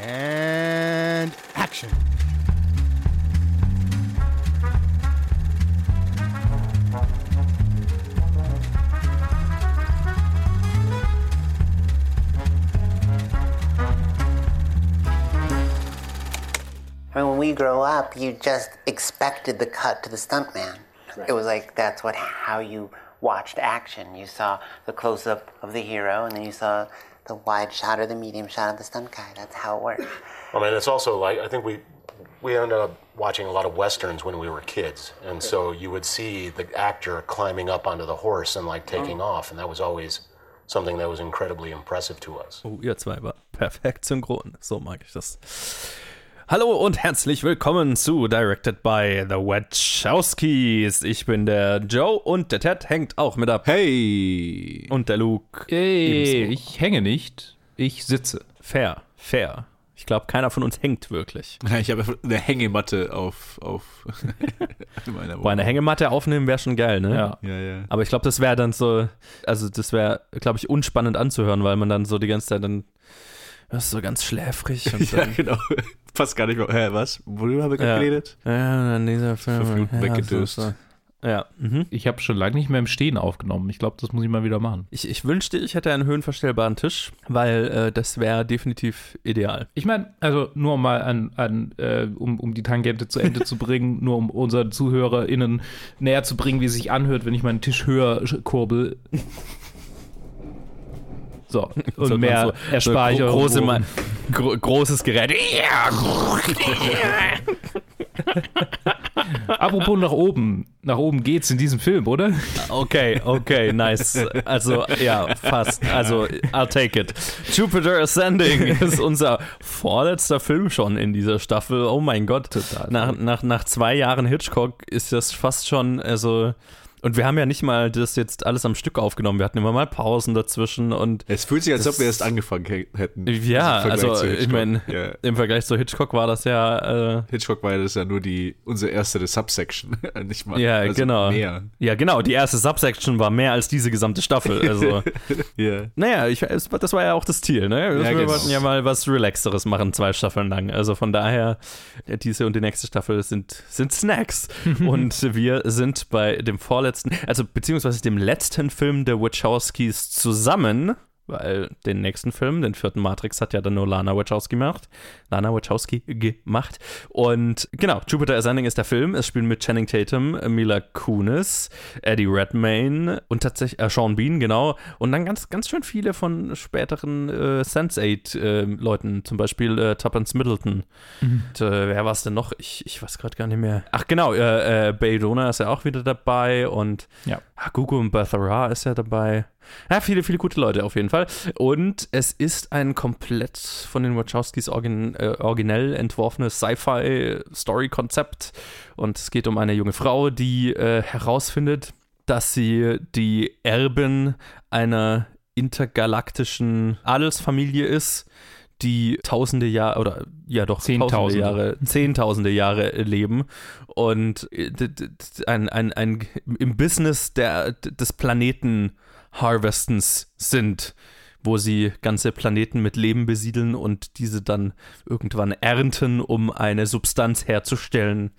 And action. I mean, when we grow up, you just expected the cut to the stuntman. It was like that's what how you watched action. You saw the close up of the hero, and then you saw the wide shot or the medium shot of the stunt guy. That's how it works. I mean, it's also like I think we we ended up watching a lot of westerns when we were kids, and so you would see the actor climbing up onto the horse and like taking mm-hmm. off, and that was always something that was incredibly impressive to us. Oh, ihr zwei war perfekt synchron. So mag ich das. Hallo und herzlich willkommen zu Directed by The Wachowskis. Ich bin der Joe und der Ted hängt auch mit ab. Hey! Und der Luke. Hey, ebenso. ich hänge nicht, ich sitze. Fair, fair. Ich glaube, keiner von uns hängt wirklich. Ich habe eine Hängematte auf, auf meiner Boah, eine Hängematte aufnehmen wäre schon geil, ne? Ja. Ja, ja. Aber ich glaube, das wäre dann so, also das wäre, glaube ich, unspannend anzuhören, weil man dann so die ganze Zeit dann, das ist so ganz schläfrig. Und Ja, dann, genau. Passt gar nicht mehr. Hä, was? Worüber haben wir Ja. geredet? ja, dann dieser Film. Fünf Minuten ja, weggedöst. so, so. Ja, mhm. Ich habe schon lange nicht mehr im Stehen aufgenommen. Ich glaube, das muss ich mal wieder machen. Ich, ich wünschte, ich hätte einen höhenverstellbaren Tisch, weil äh, das wäre definitiv ideal. Ich meine, also nur mal an, an äh, um, um die Tangente zu Ende zu bringen, nur um unseren ZuhörerInnen näher zu bringen, wie es sich anhört, wenn ich meinen Tisch höher kurbel. So, und So- mehr so- erspare ich so eure große, Ohren. Ma- gro großes Gerät. Apropos nach oben. Nach oben geht's in diesem Film, oder? Okay, okay, nice. Also, ja, fast. Also, I'll take it. Jupiter Ascending ist unser vorletzter Film schon in dieser Staffel. Oh mein Gott. Nach, nach, nach zwei Jahren Hitchcock ist das fast schon, also. Und wir haben ja nicht mal das jetzt alles am Stück aufgenommen. Wir hatten immer mal Pausen dazwischen und Es fühlt sich, als ob wir erst angefangen hä- hätten. ja, Im Vergleich also zu ich Hitchcock. meine, Ja. im Vergleich zu Hitchcock war das ja, äh, Hitchcock war ja das ja nur die, unsere erste Subsection. nicht mal. ja, also genau. Mehr. Ja, genau, die erste Subsection war mehr als diese gesamte Staffel. Also, Ja. naja, ich, das war ja auch das Ziel, ne? wir genau. wollten ja mal was Relaxeres machen, zwei Staffeln lang. Also von daher, ja, diese und die nächste Staffel sind, sind Snacks. und wir sind bei dem vorletzten, also beziehungsweise dem letzten Film der Wachowskis zusammen. Weil den nächsten Film, den vierten Matrix, hat ja dann nur Lana Wachowski gemacht. Lana Wachowski gemacht. Und genau, Jupiter Ascending ist der Film. Es spielen mit Channing Tatum, Mila Kunis, Eddie Redmayne und tatsächlich äh, Sean Bean, genau. Und dann ganz, ganz schön viele von späteren äh, Sense8-Leuten, zum Beispiel äh, Tuppence Middleton. Und, äh, wer war es denn noch? Ich, ich weiß gerade gar nicht mehr. Ach genau, äh, äh, Baydona ist ja auch wieder dabei und Ja. Ah, Gugu und Bethara ist ja dabei. Ja, viele, viele gute Leute auf jeden Fall. Und es ist ein komplett von den Wachowskis origin, äh, originell entworfenes Sci-Fi-Story-Konzept. Und es geht um eine junge Frau, die äh, herausfindet, dass sie die Erbin einer intergalaktischen Adelsfamilie ist, die tausende Jahre oder ja doch tausende Zehntausende. Jahre, zehntausende Jahre leben und äh, ein, ein, ein, im Business der, des Planeten Harvestens sind, wo sie ganze Planeten mit Leben besiedeln und diese dann irgendwann ernten, um eine Substanz herzustellen,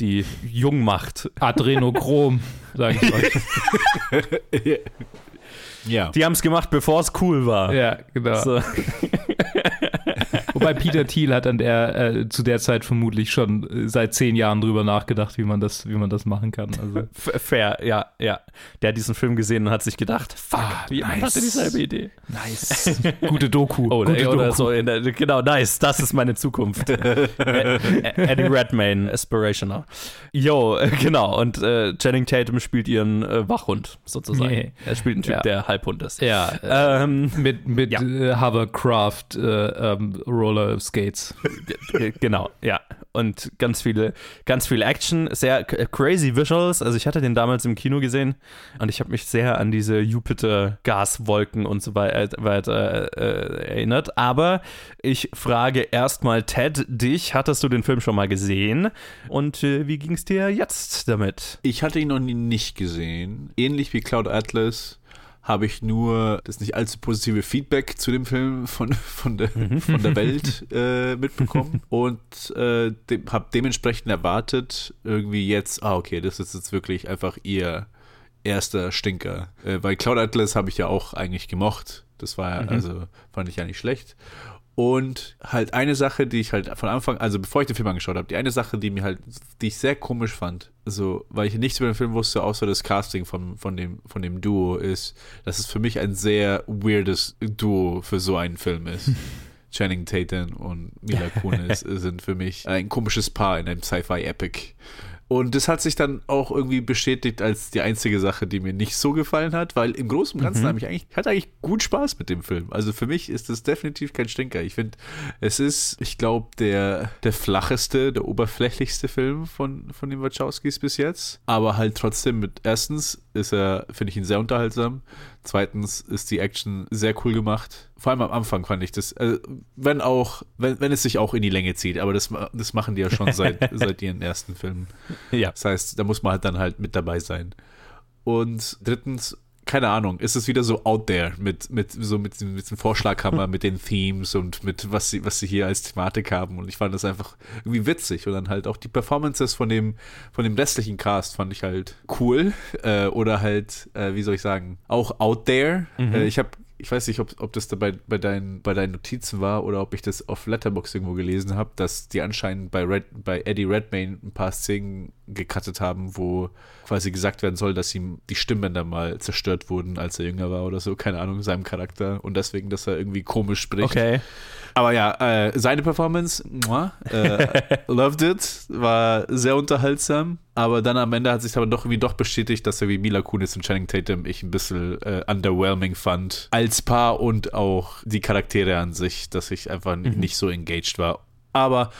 die jung macht. Adrenochrom, sage ich euch. Ja. Die haben es gemacht, bevor es cool war. Ja, genau. So. Wobei Peter Thiel hat an der, äh, zu der Zeit vermutlich schon äh, seit zehn Jahren drüber nachgedacht, wie man das, wie man das machen kann. Also, Fair, ja, ja. Der hat diesen Film gesehen und hat sich gedacht, fuck, jemand nice. hatte dieselbe Idee. nice. Gute Doku. Oder, Gute oder Doku. so, der, genau, nice, das ist meine Zukunft. Eddie Redmayne, Aspirational. Jo, äh, genau, und äh, Channing Tatum spielt ihren äh, Wachhund, sozusagen. Nee. Er spielt einen Typ, Ja. der Halbhund ist. Ja, äh, Ähm, mit, mit ja. Hovercraft äh, ähm, Roller Skates. Genau, ja. Und ganz viele, ganz viel Action, sehr k- crazy Visuals. Also ich hatte den damals im Kino gesehen und ich habe mich sehr an diese Jupiter-Gaswolken und so wei- weiter äh, erinnert. Aber ich frage erstmal Ted, dich, hattest du den Film schon mal gesehen? Und äh, wie ging es dir jetzt damit? Ich hatte ihn noch nie nicht gesehen. Ähnlich wie Cloud Atlas habe ich nur das nicht allzu positive Feedback zu dem Film von, von, der, von der Welt äh, mitbekommen und äh, de habe dementsprechend erwartet, irgendwie jetzt, ah, okay, das ist jetzt wirklich einfach ihr erster Stinker. Äh, weil Cloud Atlas habe ich ja auch eigentlich gemocht. Das war ja, Mhm. also fand ich ja nicht schlecht. Und halt eine Sache, die ich halt von Anfang, also bevor ich den Film angeschaut habe, die eine Sache, die mir halt, die ich sehr komisch fand, so, weil ich nichts über den Film wusste, außer das Casting von, von, dem, von dem Duo, ist, dass es für mich ein sehr weirdes Duo für so einen Film ist. Channing Tatum und Mila Kunis sind für mich ein komisches Paar in einem Sci-Fi-Epic. Und das hat sich dann auch irgendwie bestätigt als die einzige Sache, die mir nicht so gefallen hat, weil im Großen und Ganzen habe ich eigentlich, ich hatte eigentlich gut Spaß mit dem Film. Also für mich ist es definitiv kein Stinker. Ich finde, es ist, ich glaube, der, der flacheste, der oberflächlichste Film von, von den Wachowskis bis jetzt. Aber halt trotzdem mit, erstens ist er, finde ich ihn sehr unterhaltsam. Zweitens ist die Action sehr cool gemacht. Vor allem am Anfang fand ich das, äh, wenn auch, wenn, wenn es sich auch in die Länge zieht, aber das, das machen die ja schon seit, seit ihren ersten Filmen. Ja. Das heißt, da muss man halt dann halt mit dabei sein. Und drittens, keine Ahnung, ist es wieder so out there mit, mit so mit, diesem- mit diesem Vorschlaghammer, mit den Themes und mit was sie, was sie hier als Thematik haben. Und ich fand das einfach irgendwie witzig. Und dann halt auch die Performances von dem, von dem restlichen Cast fand ich halt cool. Äh, oder halt, äh, wie soll ich sagen, auch out there. Äh, ich habe ich weiß nicht, ob, ob das da bei, bei, deinen, bei deinen Notizen war oder ob ich das auf Letterbox irgendwo gelesen habe, dass die anscheinend bei, Red, bei Eddie Redmayne ein paar Szenen gecuttet haben, wo quasi gesagt werden soll, dass ihm die Stimmbänder mal zerstört wurden, als er jünger war oder so, keine Ahnung, seinem Charakter und deswegen, dass er irgendwie komisch spricht. Okay. Aber ja, äh, seine Performance, muah, äh, loved it, war sehr unterhaltsam. Aber dann am Ende hat sich aber doch irgendwie doch bestätigt, dass er wie Mila Kunis und Channing Tatum ich ein bisschen äh, underwhelming fand. Als Paar und auch die Charaktere an sich, dass ich einfach nicht so engaged war. Aber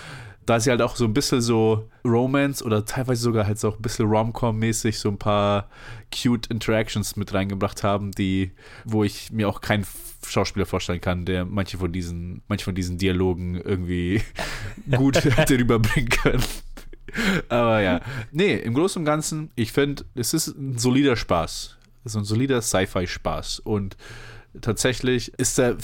da sie halt auch so ein bisschen so Romance oder teilweise sogar halt so auch ein bisschen Rom-Com-mäßig so ein paar cute Interactions mit reingebracht haben, die, wo ich mir auch keinen Schauspieler vorstellen kann, der manche von diesen, manche von diesen Dialogen irgendwie gut hätte rüberbringen können. Aber ja, nee, im Großen und Ganzen, ich finde, es ist ein solider Spaß. Es ist ein solider Sci-Fi-Spaß. Und tatsächlich ist er,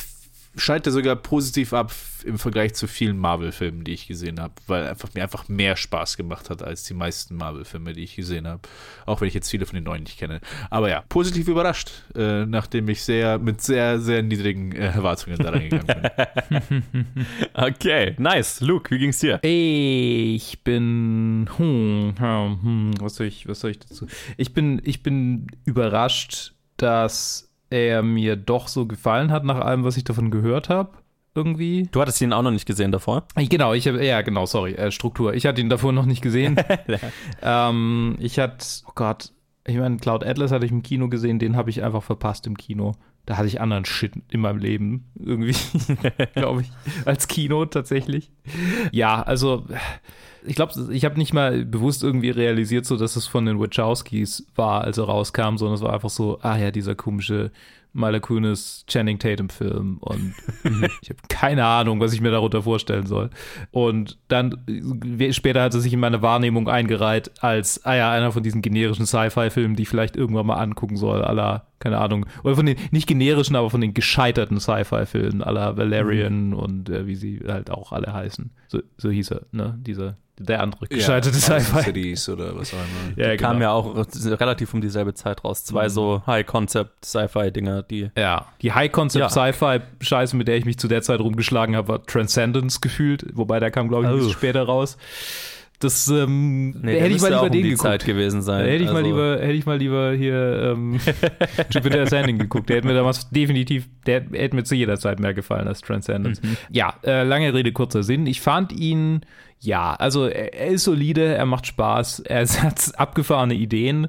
schneidet er sogar positiv ab im Vergleich zu vielen Marvel-Filmen, die ich gesehen habe, weil einfach mir einfach mehr Spaß gemacht hat als die meisten Marvel-Filme, die ich gesehen habe. Auch wenn ich jetzt viele von den neuen nicht kenne. Aber ja, positiv überrascht, äh, nachdem ich sehr mit sehr, sehr niedrigen äh, Erwartungen da reingegangen bin. Okay, nice. Luke, wie ging's dir? Ich bin, hm, hm, hm, was soll ich, was soll ich dazu? Ich bin, ich bin überrascht, dass er mir doch so gefallen hat nach allem, was ich davon gehört habe. Irgendwie. Du hattest ihn auch noch nicht gesehen davor. Genau, ich habe, ja, genau, sorry, äh, Struktur. Ich hatte ihn davor noch nicht gesehen. ähm, ich hatte, oh Gott, ich meine, Cloud Atlas hatte ich im Kino gesehen, den habe ich einfach verpasst im Kino. Da hatte ich anderen Shit in meinem Leben, irgendwie, glaube ich, als Kino tatsächlich. Ja, also, ich glaube, ich habe nicht mal bewusst irgendwie realisiert, so dass es von den Wachowskis war, als er rauskam, sondern es war einfach so, ah ja, dieser komische Mila Kunis Channing Tatum Film und ich habe keine Ahnung, was ich mir darunter vorstellen soll. Und dann äh, später hat er sich in meine Wahrnehmung eingereiht als, ah ja, einer von diesen generischen Sci-Fi-Filmen, die ich vielleicht irgendwann mal angucken soll, aller, keine Ahnung, oder von den, nicht generischen, aber von den gescheiterten Sci-Fi-Filmen, aller Valerian und äh, wie sie halt auch alle heißen. So, so hieß er, ne, dieser, der andere gescheiterte Sci-Fi. Cities oder was auch immer. Ja, Kam genau. ja auch relativ um dieselbe Zeit raus. Zwei so High-Concept-Sci-Fi-Dinger, die. Ja, die High-Concept-Sci-Fi-Scheiße, mit der ich mich zu der Zeit rumgeschlagen habe, war Transcendence gefühlt, wobei der kam, glaube ich, ein bisschen Oh. später raus. Das ähm, Nee, hätte ich mal lieber um den geguckt. Zeit gewesen sein. hätte ich mal Also- lieber, hätte ich mal lieber hier ähm, Jupiter Ascending geguckt. Der hätte mir damals definitiv, der hätte mir zu jeder Zeit mehr gefallen als Transcendence. Ja, äh, lange Rede, kurzer Sinn. Ich fand ihn, ja, also er, er ist solide, er macht Spaß, er hat abgefahrene Ideen.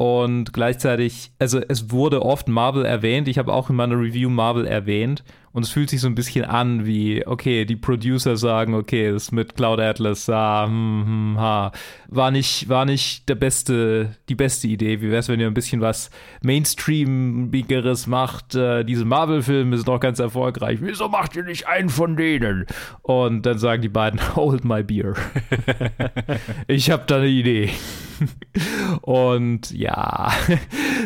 Und gleichzeitig, also es wurde oft Marvel erwähnt. Ich habe auch in meiner Review Marvel erwähnt. Und es fühlt sich so ein bisschen an wie, okay, die Producer sagen, okay, das mit Cloud Atlas, ah, hm, hm, ha, war nicht, war nicht der beste, die beste Idee. Wie wäre es, wenn ihr ein bisschen was Mainstreamigeres macht? Äh, diese Marvel-Filme sind doch ganz erfolgreich. Wieso macht ihr nicht einen von denen? Und dann sagen die beiden, hold my beer. ich habe da eine Idee. Und ja,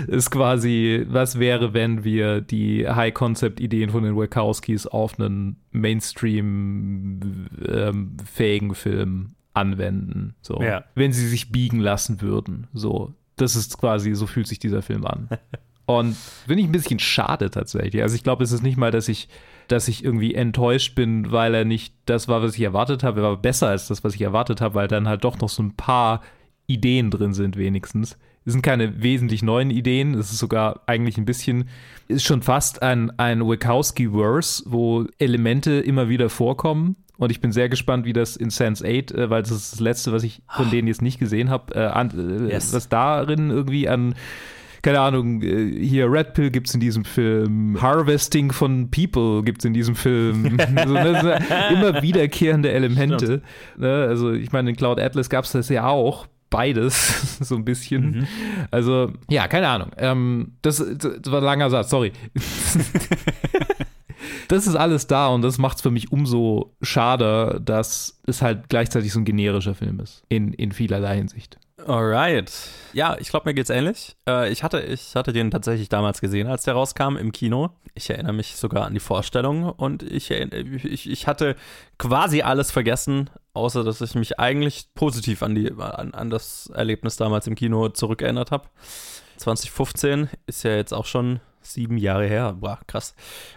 ist quasi, was wäre, wenn wir die High-Concept-Ideen von den Wachowskis auf einen Mainstream-fähigen ähm, Film anwenden. So. Ja. Wenn sie sich biegen lassen würden. So. Das ist quasi, so fühlt sich dieser Film an. Und finde ich ein bisschen schade tatsächlich. Also ich glaube, es ist nicht mal, dass ich, dass ich irgendwie enttäuscht bin, weil er nicht das war, was ich erwartet habe. Er war besser als das, was ich erwartet habe, weil dann halt doch noch so ein paar Ideen drin sind, wenigstens. Es sind keine wesentlich neuen Ideen. Es ist sogar eigentlich ein bisschen, ist schon fast ein, ein Wachowski-Verse, wo Elemente immer wieder vorkommen. Und ich bin sehr gespannt, wie das in Sense 8, äh, weil das ist das letzte, was ich von denen jetzt nicht gesehen habe, äh, an- äh, Yes. was darin irgendwie an keine Ahnung, äh, hier Red Pill gibt's in diesem Film, Harvesting von People gibt's in diesem Film. so, ne, so immer wiederkehrende Elemente. Ne, also ich meine, in Cloud Atlas gab's das ja auch. Beides, so ein bisschen. Also, ja, keine Ahnung. Ähm, das, das war ein langer Satz, sorry. das ist alles da und das macht es für mich umso schade, dass es halt gleichzeitig so ein generischer Film ist. In, in vielerlei Hinsicht. Alright. Ja, ich glaube, mir geht's ähnlich. Äh, ich, hatte, ich hatte den tatsächlich damals gesehen, als der rauskam im Kino. Ich erinnere mich sogar an die Vorstellung und ich, erinner- ich, ich hatte quasi alles vergessen, außer dass ich mich eigentlich positiv an, die, an, an das Erlebnis damals im Kino zurückerinnert habe. 2015 ist ja jetzt auch schon sieben Jahre her. Boah, krass.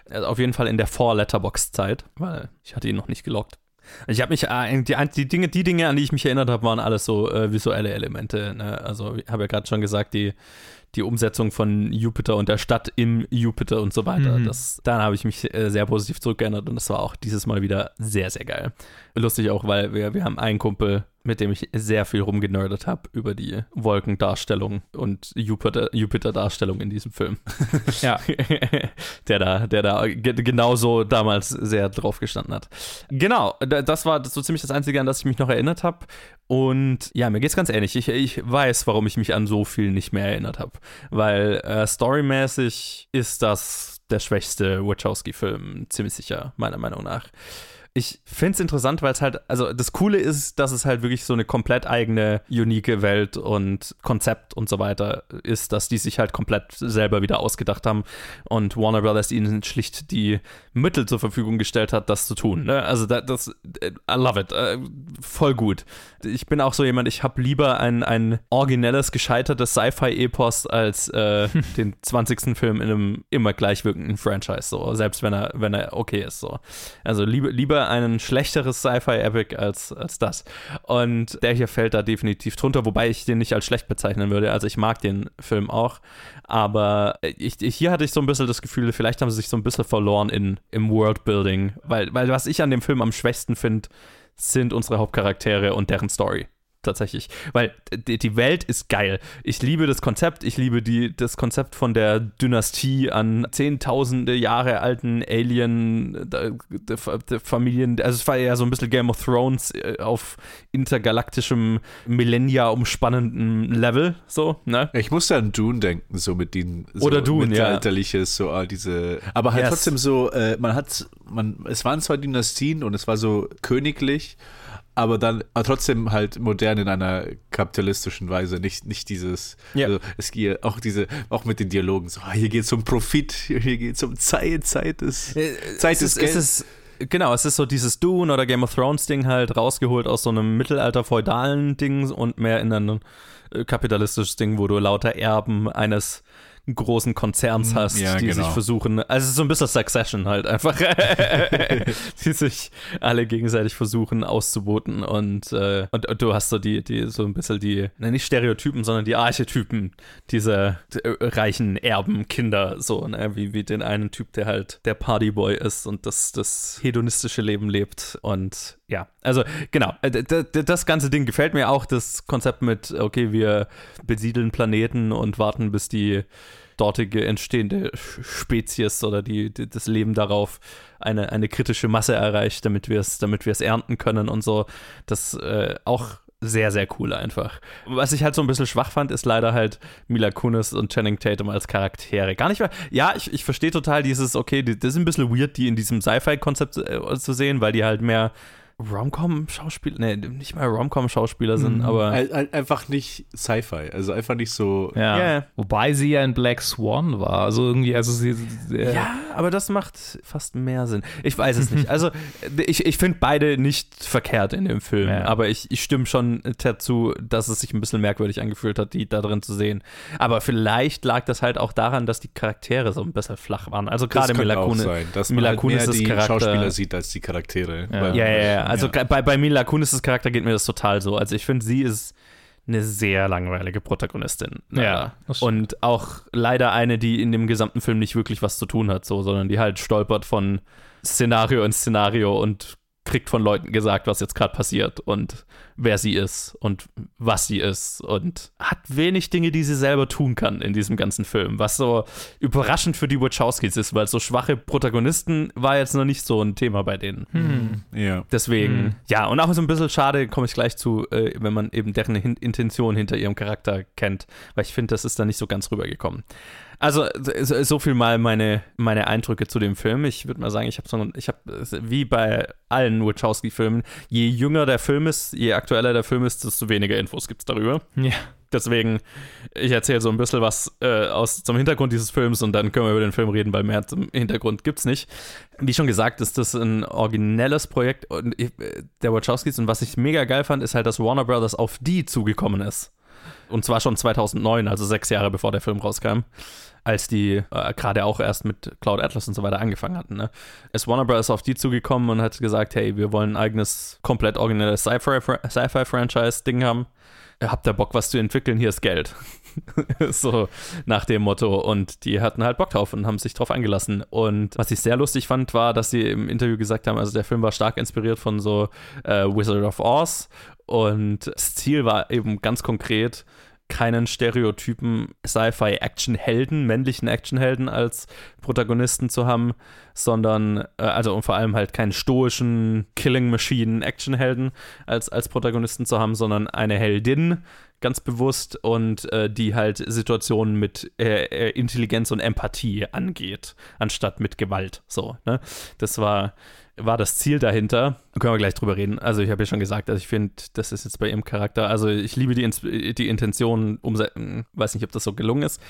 Also auf jeden Fall in der Vor-Letterbox-Zeit, weil ich hatte ihn noch nicht gelockt. Ich habe mich, äh, die, die, Dinge, die Dinge, an die ich mich erinnert habe, waren alles so äh, visuelle Elemente. Ne? Also, ich habe ja gerade schon gesagt, die, die Umsetzung von Jupiter und der Stadt im Jupiter und so weiter. Mhm. Das, daran habe ich mich äh, sehr positiv zurückgeändert und das war auch dieses Mal wieder sehr, sehr geil. Lustig auch, weil wir, wir haben einen Kumpel, mit dem ich sehr viel rumgenerdet habe über die Wolkendarstellung und Jupiter- Jupiter-Darstellung in diesem Film. Ja. der da, der da ge genauso damals sehr drauf gestanden hat. Genau, da- das war so ziemlich das Einzige, an das ich mich noch erinnert habe. Und ja, mir geht's ganz ähnlich. Ich, ich weiß, warum ich mich an so viel nicht mehr erinnert habe. Weil äh, storymäßig ist das der schwächste Wachowski-Film, ziemlich sicher, meiner Meinung nach. Ich finde es interessant, weil es halt, also das Coole ist, dass es halt wirklich so eine komplett eigene, unique Welt und Konzept und so weiter ist, dass die sich halt komplett selber wieder ausgedacht haben und Warner Brothers ihnen schlicht die Mittel zur Verfügung gestellt hat, das zu tun. Ne? Also da, das, äh, I love it, äh, voll gut. Ich bin auch so jemand, ich habe lieber ein, ein originelles, gescheitertes Sci-Fi-Epos als äh, den 20. Film in einem immer gleich wirkenden Franchise, so, selbst wenn er, wenn er okay ist. So. Also lieber, lieber ein schlechteres Sci-Fi-Epic als, als das. Und der hier fällt da definitiv drunter, wobei ich den nicht als schlecht bezeichnen würde. Also ich mag den Film auch, aber ich, ich, hier hatte ich so ein bisschen das Gefühl, vielleicht haben sie sich so ein bisschen verloren in, im Worldbuilding, weil, weil was ich an dem Film am schwächsten finde, sind unsere Hauptcharaktere und deren Story. Tatsächlich. Weil die, Welt ist geil. Ich liebe das Konzept. Ich liebe die, das Konzept von der Dynastie an zehntausende Jahre alten Alien der, der, der Familien. Also es war ja so ein bisschen Game of Thrones äh, auf intergalaktischem, Millennia umspannenden Level. So, ne? Ich musste an Dune denken, so mit den so Oder Dune, ja. mittelalterliches, so all diese. Aber halt Yes. trotzdem so, äh, man hat, man, es waren zwar Dynastien und es war so königlich, aber dann aber trotzdem halt modern in einer kapitalistischen Weise, nicht, nicht dieses, Ja. also es geht auch diese, auch mit den Dialogen, so, ah, hier geht es um Profit, hier geht es um Zeit, Zeit ist, Zeit es ist, ist, Geld. ist Genau, es ist so dieses Dune oder Game of Thrones Ding halt rausgeholt aus so einem mittelalter-feudalen Ding und mehr in ein äh, kapitalistisches Ding, wo du lauter Erben eines großen Konzerns hast, ja, die genau. sich versuchen, also es ist so ein bisschen Succession halt einfach, die sich alle gegenseitig versuchen auszuboten und, äh, und, und du hast so die, die so ein bisschen die, ne, nicht Stereotypen, sondern die Archetypen dieser äh, reichen Erbenkinder, so, ne, wie, wie den einen Typ, der halt der Partyboy ist und das, das hedonistische Leben lebt und ja, also genau, äh, das ganze Ding gefällt mir auch, das Konzept mit, okay, wir besiedeln Planeten und warten, bis die dortige entstehende Spezies oder die, die, das Leben darauf eine, eine kritische Masse erreicht, damit wir es damit ernten können und so. Das äh, auch sehr, sehr cool einfach. Was ich halt so ein bisschen schwach fand, ist leider halt Mila Kunis und Channing Tatum als Charaktere. Gar nicht mal. Ja, ich, ich verstehe total dieses, okay, das ist ein bisschen weird, die in diesem Sci-Fi-Konzept äh, zu sehen, weil die halt mehr Rom-Com-Schauspieler, nee, nicht mal Rom-Com-Schauspieler sind, aber Ein- ein- Einfach nicht Sci-Fi, also einfach nicht so. Ja. Ja. Wobei sie ja in Black Swan war. Also irgendwie, also sie. Äh, Ja, aber das macht fast mehr Sinn. Ich weiß es nicht. Also, ich, ich finde beide nicht verkehrt in dem Film, Ja. aber ich, ich stimme schon dazu, dass es sich ein bisschen merkwürdig angefühlt hat, die da drin zu sehen. Aber vielleicht lag das halt auch daran, dass die Charaktere so ein bisschen flach waren. Also gerade das Mila Kunis. sein, dass man Mila halt Kunis mehr ist die Charakter- Schauspieler sieht als die Charaktere. Ja. Ja, ja, ja. Also bei, bei Mila Kunis' Charakter geht mir das total so. Also ich finde, sie ist eine sehr langweilige Protagonistin. Ja. Und auch leider eine, die in dem gesamten Film nicht wirklich was zu tun hat, so, sondern die halt stolpert von Szenario in Szenario und kriegt von Leuten gesagt, was jetzt gerade passiert und wer sie ist und was sie ist und hat wenig Dinge, die sie selber tun kann in diesem ganzen Film, was so überraschend für die Wachowskis ist, weil so schwache Protagonisten war jetzt noch nicht so ein Thema bei denen. Hm. ja. Deswegen, ja, und auch so ein bisschen schade, komme ich gleich zu, äh, wenn man eben deren Hin Intention hinter ihrem Charakter kennt, weil ich finde, das ist da nicht so ganz rübergekommen. Also, so, viel mal meine, meine Eindrücke zu dem Film. Ich würde mal sagen, ich habe so, ich habe, wie bei allen Wachowski-Filmen, je jünger der Film ist, je aktueller der Film ist, desto weniger Infos gibt es darüber. Ja. Deswegen, ich erzähle so ein bisschen was äh, aus, zum Hintergrund dieses Films und dann können wir über den Film reden, weil mehr zum Hintergrund gibt's nicht. Wie schon gesagt, ist das ein originelles Projekt äh, der Wachowskis und was ich mega geil fand, ist halt, dass Warner Brothers auf die zugekommen ist. Und zwar schon 2009, also sechs Jahre bevor der Film rauskam, als die äh, gerade auch erst mit Cloud Atlas und so weiter angefangen hatten. Ne? Ist Warner Brothers auf die zugekommen und hat gesagt, hey, wir wollen ein eigenes, komplett originelles Sci-Fi- Sci-Fi-Franchise-Ding haben. Habt ihr Bock, was zu entwickeln? Hier ist Geld. so nach dem Motto. Und die hatten halt Bock drauf und haben sich drauf eingelassen. Und was ich sehr lustig fand, war, dass sie im Interview gesagt haben, also der Film war stark inspiriert von so äh, Wizard of Oz. Und das Ziel war eben ganz konkret, keinen stereotypen Sci-Fi-Action-Helden, männlichen Action-Helden als Protagonisten zu haben, sondern, äh, also und vor allem halt keinen stoischen Killing-Machine-Action-Helden als, als Protagonisten zu haben, sondern eine Heldin, ganz bewusst, und äh, die halt Situationen mit äh, äh, Intelligenz und Empathie angeht, anstatt mit Gewalt. So, ne? Das war war das Ziel dahinter. Da können wir gleich drüber reden. Also ich habe ja schon gesagt, also ich finde, das ist jetzt bei ihrem Charakter, also ich liebe die, Ins die Intention, umsetzen, weiß nicht, ob das so gelungen ist.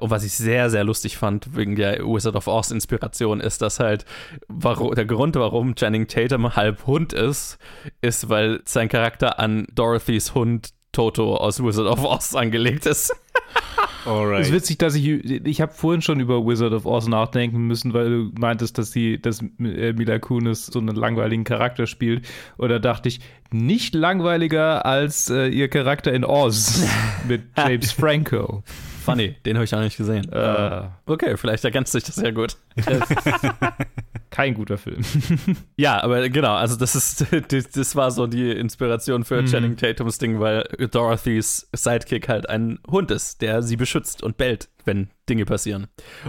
Und was ich sehr, sehr lustig fand, wegen der Wizard of Oz Inspiration, ist, dass halt warum, der Grund, warum Channing Tatum halb Hund ist, ist, weil sein Charakter an Dorothys Hund Toto aus Wizard of Oz angelegt ist. Es ist Alright. witzig, dass ich, ich habe vorhin schon über Wizard of Oz nachdenken müssen, weil du meintest, dass sie, dass äh, Mila Kunis so einen langweiligen Charakter spielt. Oder dachte ich, nicht langweiliger als äh, ihr Charakter in Oz mit James Franco. Funny, den habe ich auch nicht gesehen. Äh, Okay, vielleicht ergänzt sich das ja gut. kein guter Film. Ja, aber genau, also das ist, das, das war so die Inspiration für Mhm. Channing Tatums Ding, weil Dorothys Sidekick halt ein Hund ist, der sie beschützt und bellt, wenn Dinge passieren.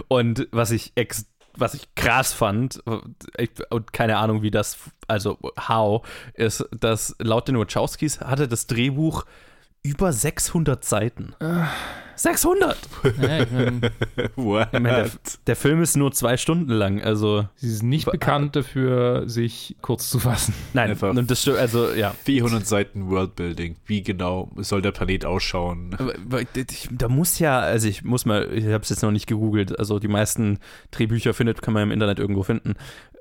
Und was ich ex was ich krass fand, ich, und keine Ahnung, wie das, also how, ist, dass laut den Wachowskis hatte das Drehbuch über 600 Seiten. 600! ja, ich mein? Ich der, der Film ist nur zwei Stunden lang, also sie ist nicht bekannt dafür, sich kurz zu fassen. nein, Einfach. und das stimmt, also ja. 400 Seiten Worldbuilding. Wie genau soll der Planet ausschauen? Aber- aber ich- Da muss ja, also ich muss mal, ich habe es jetzt noch nicht gegoogelt, also die meisten Drehbücher findet, kann man im Internet irgendwo finden.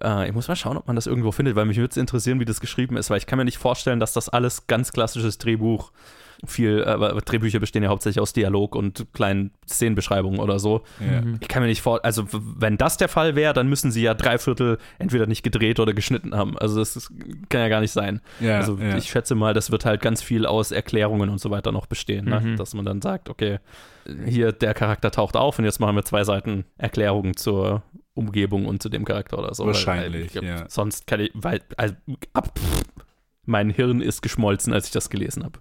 Äh, ich muss mal schauen, ob man das irgendwo findet, weil mich würde es interessieren, wie das geschrieben ist, weil ich kann mir nicht vorstellen, dass das alles ganz klassisches Drehbuch viel, aber Drehbücher bestehen ja hauptsächlich aus Dialog und kleinen Szenenbeschreibungen oder so. Ja. Ich kann mir nicht vor, also wenn das der Fall wäre, dann müssen sie ja drei Viertel entweder nicht gedreht oder geschnitten haben. Also das ist, kann ja gar nicht sein. Ja, also ja. ich schätze mal, das wird halt ganz viel aus Erklärungen und so weiter noch bestehen, ne? Mhm. dass man dann sagt, okay, hier der Charakter taucht auf und jetzt machen wir zwei Seiten Erklärungen zur Umgebung und zu dem Charakter oder so. Weil- Wahrscheinlich, weil, ja. Sonst kann ich, weil, also, ab, pff, mein Hirn ist geschmolzen, als ich das gelesen habe.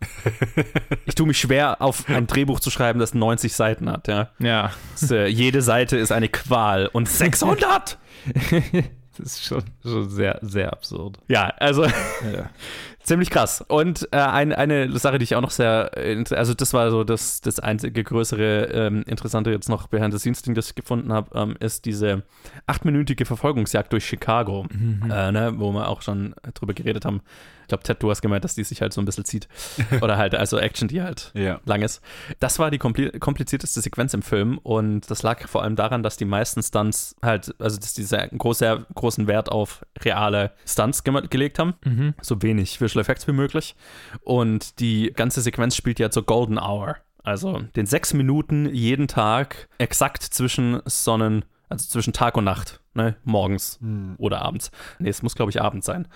ich tue mich schwer, auf ein Drehbuch zu schreiben, das 90 Seiten hat, ja. Ja. Das, äh, jede Seite ist eine Qual und 600! Das ist schon, schon sehr, sehr absurd. Ja, also Ja. ziemlich krass. Und äh, ein, eine Sache, die ich auch noch sehr, äh, also das war so das, das einzige größere, ähm, interessante jetzt noch behind the scenes Ding, das ich gefunden habe, ähm, ist diese achtminütige Verfolgungsjagd durch Chicago, äh, ne, wo wir auch schon drüber geredet haben. Ich glaube, Ted, du hast gemeint, dass die sich halt so ein bisschen zieht. Oder halt, also Action, die halt Ja. lang ist. Das war die kompli komplizierteste Sequenz im Film und das lag vor allem daran, dass die meisten Stunts halt, also dass die sehr, groß, sehr großen Wert auf reale Stunts ge gelegt haben. So wenig Visual Effects wie möglich. Und die ganze Sequenz spielt ja zur Golden Hour. Also den sechs Minuten jeden Tag exakt zwischen Sonnen, also zwischen Tag und Nacht, ne? Morgens oder abends. Nee, es muss, glaube ich, abends sein,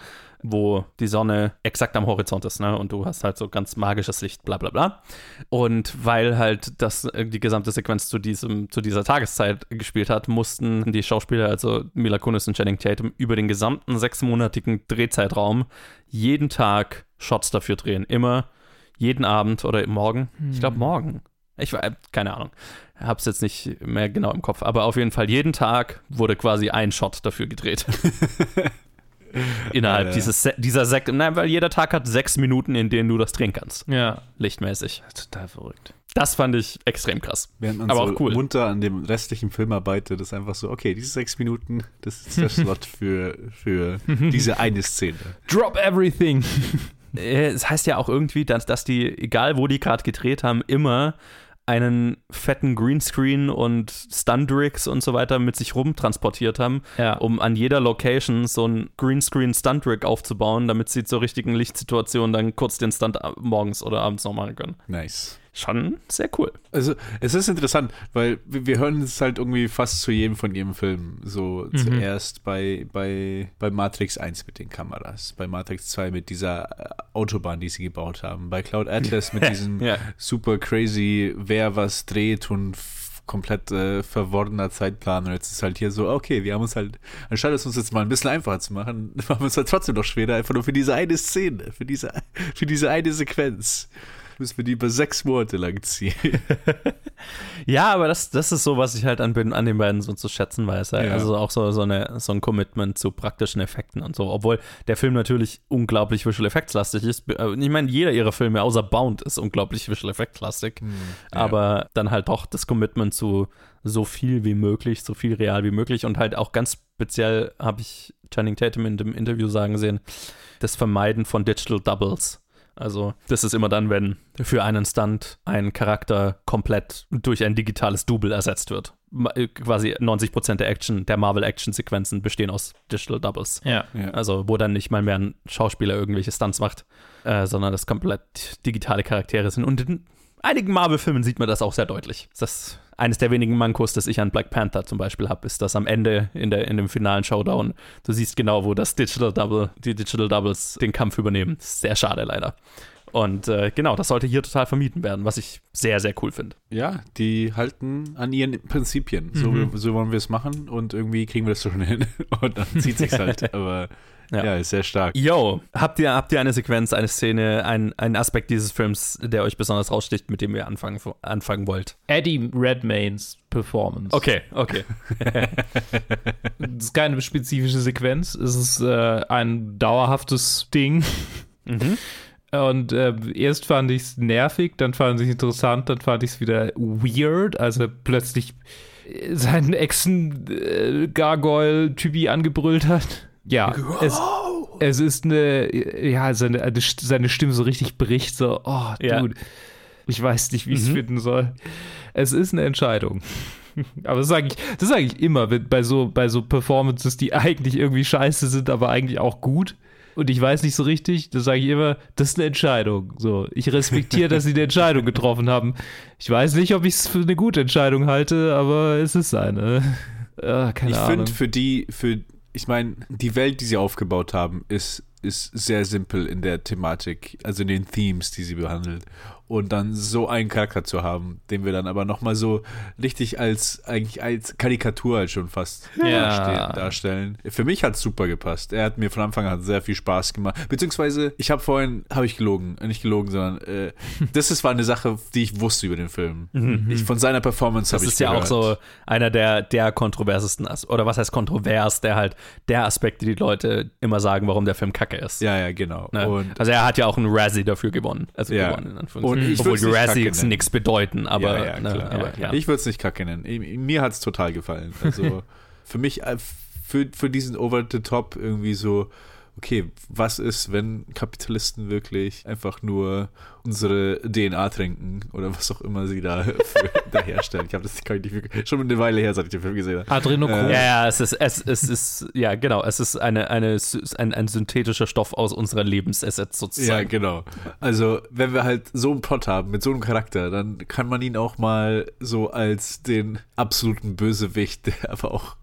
wo die Sonne exakt am Horizont ist, ne? Und du hast halt so ganz magisches Licht, bla bla bla. Und weil halt das äh, die gesamte Sequenz zu diesem, zu dieser Tageszeit gespielt hat, mussten die Schauspieler, also Mila Kunis und Channing Tatum, über den gesamten sechsmonatigen Drehzeitraum jeden Tag Shots dafür drehen. Immer jeden Abend oder morgen. Ich glaube morgen. Ich war, keine Ahnung. Hab's jetzt nicht mehr genau im Kopf. Aber auf jeden Fall jeden Tag wurde quasi ein Shot dafür gedreht. Innerhalb Ja. dieses, Se- dieser sechs, nein, weil jeder Tag hat sechs Minuten, in denen du das drehen kannst. Ja, Lichtmäßig. total verrückt. Das fand ich extrem krass. Während man Aber so auch cool. munter an dem restlichen Film arbeitet, ist einfach so, okay, diese sechs Minuten, das ist der Slot für, für diese eine Szene. Drop everything. Äh, Es heißt ja auch irgendwie, dass, dass die, egal wo die gerade gedreht haben, immer einen fetten Greenscreen und Stunt-Rigs und so weiter mit sich rumtransportiert haben, Ja. um an jeder Location so ein Greenscreen-Stunt-Rig aufzubauen, damit sie zur richtigen Lichtsituation dann kurz den Stunt morgens oder abends noch machen können. Nice. Schon sehr cool. Also, es ist interessant, weil wir, wir hören es halt irgendwie fast zu jedem von jedem Film. So zuerst bei, bei, bei Matrix 1 mit den Kameras, bei Matrix 2 mit dieser äh, Autobahn, die sie gebaut haben, bei Cloud Atlas mit diesem Ja. super crazy, wer was dreht und komplett äh, verworrener Zeitplan. Und jetzt ist halt hier so, okay, wir haben uns halt, anstatt es uns jetzt mal ein bisschen einfacher zu machen, machen wir es halt trotzdem noch schwerer, einfach nur für diese eine Szene, für diese, für diese eine Sequenz. Müssen wir die über sechs Monate lang ziehen. Ja, aber das, das ist so, was ich halt an, den- an den beiden so zu schätzen weiß. Ja. Ja. Also auch so, so, eine, so ein Commitment zu praktischen Effekten und so. Obwohl der Film natürlich unglaublich Visual Effects lastig ist. Äh, Ich meine, jeder ihrer Filme, außer Bound, ist unglaublich Visual Effects lastig. Aber dann halt doch das Commitment zu so viel wie möglich, so viel real wie möglich. Und halt auch ganz speziell habe ich Channing Tatum in dem Interview sagen sehen, das Vermeiden von Digital Doubles. Also, das ist immer dann, wenn für einen Stunt ein Charakter komplett durch ein digitales Double ersetzt wird. Äh, Quasi 90% der Action, der Marvel-Action-Sequenzen bestehen aus Digital Doubles. Ja. Ja. Also, wo dann nicht mal mehr ein Schauspieler irgendwelche Stunts macht, äh, sondern das komplett digitale Charaktere sind. Und einigen Marvel-Filmen sieht man das auch sehr deutlich. Das ist eines der wenigen Mankos, das ich an Black Panther zum Beispiel habe, ist, dass am Ende in, der, in dem finalen Showdown, du siehst genau, wo das Digital Double, die Digital Doubles den Kampf übernehmen. Sehr schade leider. Und äh, genau, das sollte hier total vermieden werden, was ich sehr, sehr cool finde. Ja, die halten an ihren Prinzipien. So, so wollen wir es machen und irgendwie kriegen wir das schon hin. Und dann zieht sich's halt. Aber Ja. ja. ist sehr stark. Yo, habt ihr, habt ihr eine Sequenz, eine Szene, ein- einen Aspekt dieses Films, der euch besonders raussticht, mit dem ihr anfangen, anfangen wollt? Eddie Redmaynes Performance. Okay, okay. Das ist keine spezifische Sequenz. Es ist äh, ein dauerhaftes Ding. Und äh, erst fand ich es nervig, dann fand ich es interessant, dann fand ich es wieder weird. Also plötzlich äh, seinen Echsen-Gargoyle-Typi angebrüllt hat. Ja, es, es ist eine, ja, seine, eine- seine Stimme so richtig bricht, so, oh, Ja. dude, ich weiß nicht, wie ich es finden soll. Es ist eine Entscheidung. Aber das sage ich, das sage ich immer bei so, bei so Performances, die eigentlich irgendwie scheiße sind, aber eigentlich auch gut. Und ich weiß nicht so richtig, das sage ich immer, das ist eine Entscheidung. So, ich respektiere, dass sie eine Entscheidung getroffen haben. Ich weiß nicht, ob ich es für eine gute Entscheidung halte, aber es ist eine. Ah, keine Ich finde für die, für, ich meine, die Welt, die sie aufgebaut haben, ist, ist sehr simpel in der Thematik, also in den Themes, die sie behandelt. Und dann so einen Charakter zu haben, den wir dann aber nochmal so richtig als, eigentlich als Karikatur halt schon fast Ja. darstellen. Für mich hat es super gepasst. Er hat mir von Anfang an sehr viel Spaß gemacht. Beziehungsweise, ich habe vorhin, habe ich gelogen, nicht gelogen, sondern äh, das ist war eine Sache, die ich wusste über den Film. Ich, von seiner Performance habe Mhm. Das ich ist ja auch so einer der, der kontroversesten, oder was heißt kontrovers, der halt der Aspekt, die die Leute immer sagen, warum der Film kacke ist. Ja, ja, genau. Ne? Also er hat ja auch einen Razzie dafür gewonnen. Also Ja. gewonnen, in Anführungszeichen. Und ich Obwohl nicht kacke Razzies nennen. nichts bedeuten, aber, ja, ja, ne, klar. aber ja. Ich würde es nicht kacke nennen. Mir hat es total gefallen. Also für mich, äh, für, für diesen Over the Top irgendwie so, okay, was ist, wenn Kapitalisten wirklich einfach nur unsere DNA trinken oder was auch immer sie da, für, da herstellen? Ich habe das kann ich nicht schon eine Weile her, seit ich den Film gesehen habe. Adrenochrom. Ja, ja, es ist, es, es ist, ja, genau, es ist eine, eine, ein, ein synthetischer Stoff aus unserer Lebensessenz Ja, sozusagen. genau. Also, wenn wir halt so einen Plot haben, mit so einem Charakter, dann kann man ihn auch mal so als den absoluten Bösewicht, der aber auch,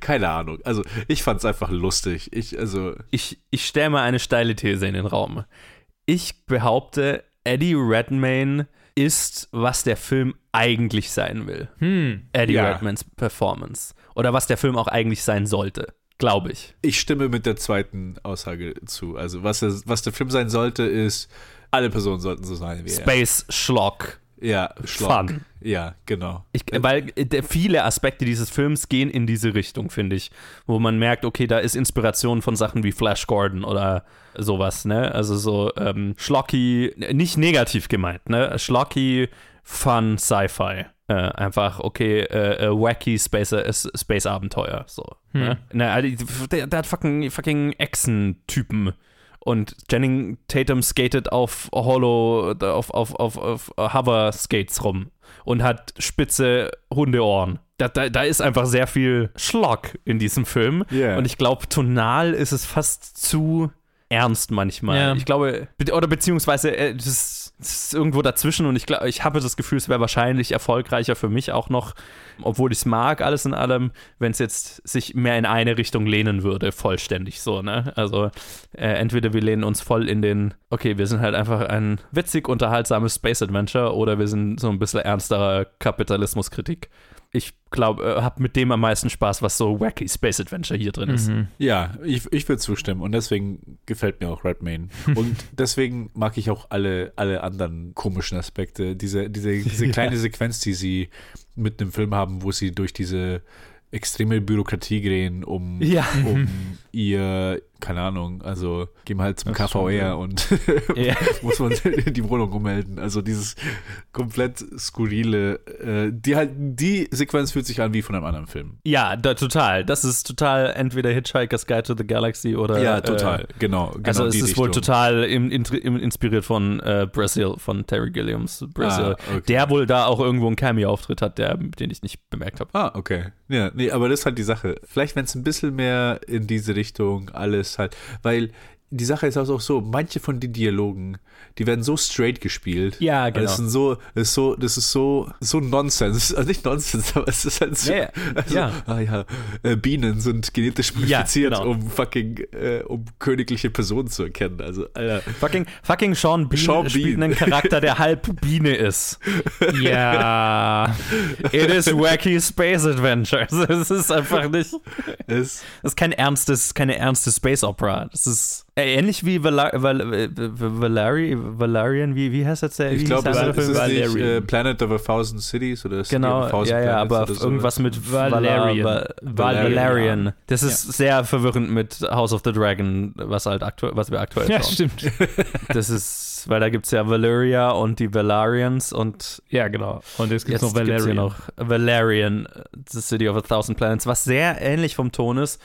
keine Ahnung. Also, ich fand's einfach lustig. Ich, also, Ich, ich stelle mal eine steile These in den Raum. Ich behaupte, Eddie Redmayne ist, was der Film eigentlich sein will. Hm. Eddie Ja. Redmaynes Performance. Oder was der Film auch eigentlich sein sollte. Glaube ich. ich stimme mit der zweiten Aussage zu. Also, was, was der Film sein sollte, ist, alle Personen sollten so sein wie er. Space Schlock. Ja, Schlock. Fun. Ja, genau. Ich, weil äh, viele Aspekte dieses Films gehen in diese Richtung, finde ich. Wo man merkt, okay, da ist Inspiration von Sachen wie Flash Gordon oder sowas, ne? Also so ähm, schlocky, nicht negativ gemeint, ne? Schlocky, fun Sci-Fi. Äh, einfach, okay, äh, äh, wacky Space, äh, Space Abenteuer. So. Ne? Ne, also, der, der hat fucking, fucking Echsen-Typen. Und Channing Tatum skatet auf Hollow, auf, auf, auf, auf Hover-Skates rum und hat spitze Hundeohren. Da, da, da ist einfach sehr viel Schlock in diesem Film. Ja. Und ich glaube, tonal ist es fast zu ernst manchmal. Ja. Ich glaube, be- oder beziehungsweise äh, das ist, irgendwo dazwischen und ich glaube, ich habe das Gefühl, es wäre wahrscheinlich erfolgreicher für mich auch noch, obwohl ich es mag, alles in allem, wenn es jetzt sich mehr in eine Richtung lehnen würde, vollständig so, ne? Also äh, entweder wir lehnen uns voll in den, okay, wir sind halt einfach ein witzig unterhaltsames Space Adventure oder wir sind so ein bisschen ernsterer Kapitalismuskritik. Ich glaube, äh, habe mit dem am meisten Spaß, was so wacky Space Adventure hier drin ist. Mhm. Ja, ich, ich würde zustimmen und deswegen gefällt mir auch Redmayne. Und deswegen mag ich auch alle, alle anderen komischen Aspekte. Diese, diese, diese kleine Sequenz, die sie mit einem Film haben, wo sie durch diese extreme Bürokratie gehen, um, Ja. um ihr, keine Ahnung, also gehen wir halt zum Das KVR und Ja. muss man die Wohnung ummelden. Also dieses komplett skurrile, äh, die halt, die Sequenz fühlt sich an wie von einem anderen Film. Ja, da, total. Das ist total entweder Hitchhiker's Guide to the Galaxy oder. ja, äh, total, genau, genau. Also es ist wohl Richtung. total im, im, inspiriert von äh, Brazil, von Terry Gilliams Brazil, Ah, okay. der wohl da auch irgendwo einen Cameo-Auftritt hat, der, den ich nicht bemerkt habe. Ah, okay. Ja, nee, aber das ist halt die Sache. Vielleicht, wenn es ein bisschen mehr in diese Richtung alles halt, weil die Sache ist auch so, manche von den Dialogen, die werden so straight gespielt. Ja, Also genau. Das, sind so, das ist so, das ist so, so Nonsens. Also nicht Nonsens, aber es ist halt so. Ja, ja. Also, Ja. Ah ja, äh, Bienen sind genetisch Ja, modifiziert, genau. um fucking, äh, um königliche Personen zu erkennen. Also, Alter. Fucking, fucking Sean Bean Sean spielt Bean. einen Charakter, der halb Biene ist. Ja. It is wacky Space Adventure. Es ist einfach nicht. Es, Das ist kein ernstes, keine ernste Space Opera. Das ist ähnlich wie Vala, Val, äh, Valari, Valarian, wie, wie heißt das der? ich glaube, es ist nicht äh, Planet of a Thousand Cities oder City Genau, of a Thousand ja, ja, aber irgendwas mit Valerian. Val- Valerian. Valerian. Das ist sehr verwirrend mit House of the Dragon, was halt aktuell, was wir aktuell Ja, schauen. stimmt. Das ist, weil da gibt es ja Valyria und die Valarians und Ja, genau. Und jetzt gibt es noch gibt's Valerian. noch Valerian, The City of a Thousand Planets, was sehr ähnlich vom Ton ist.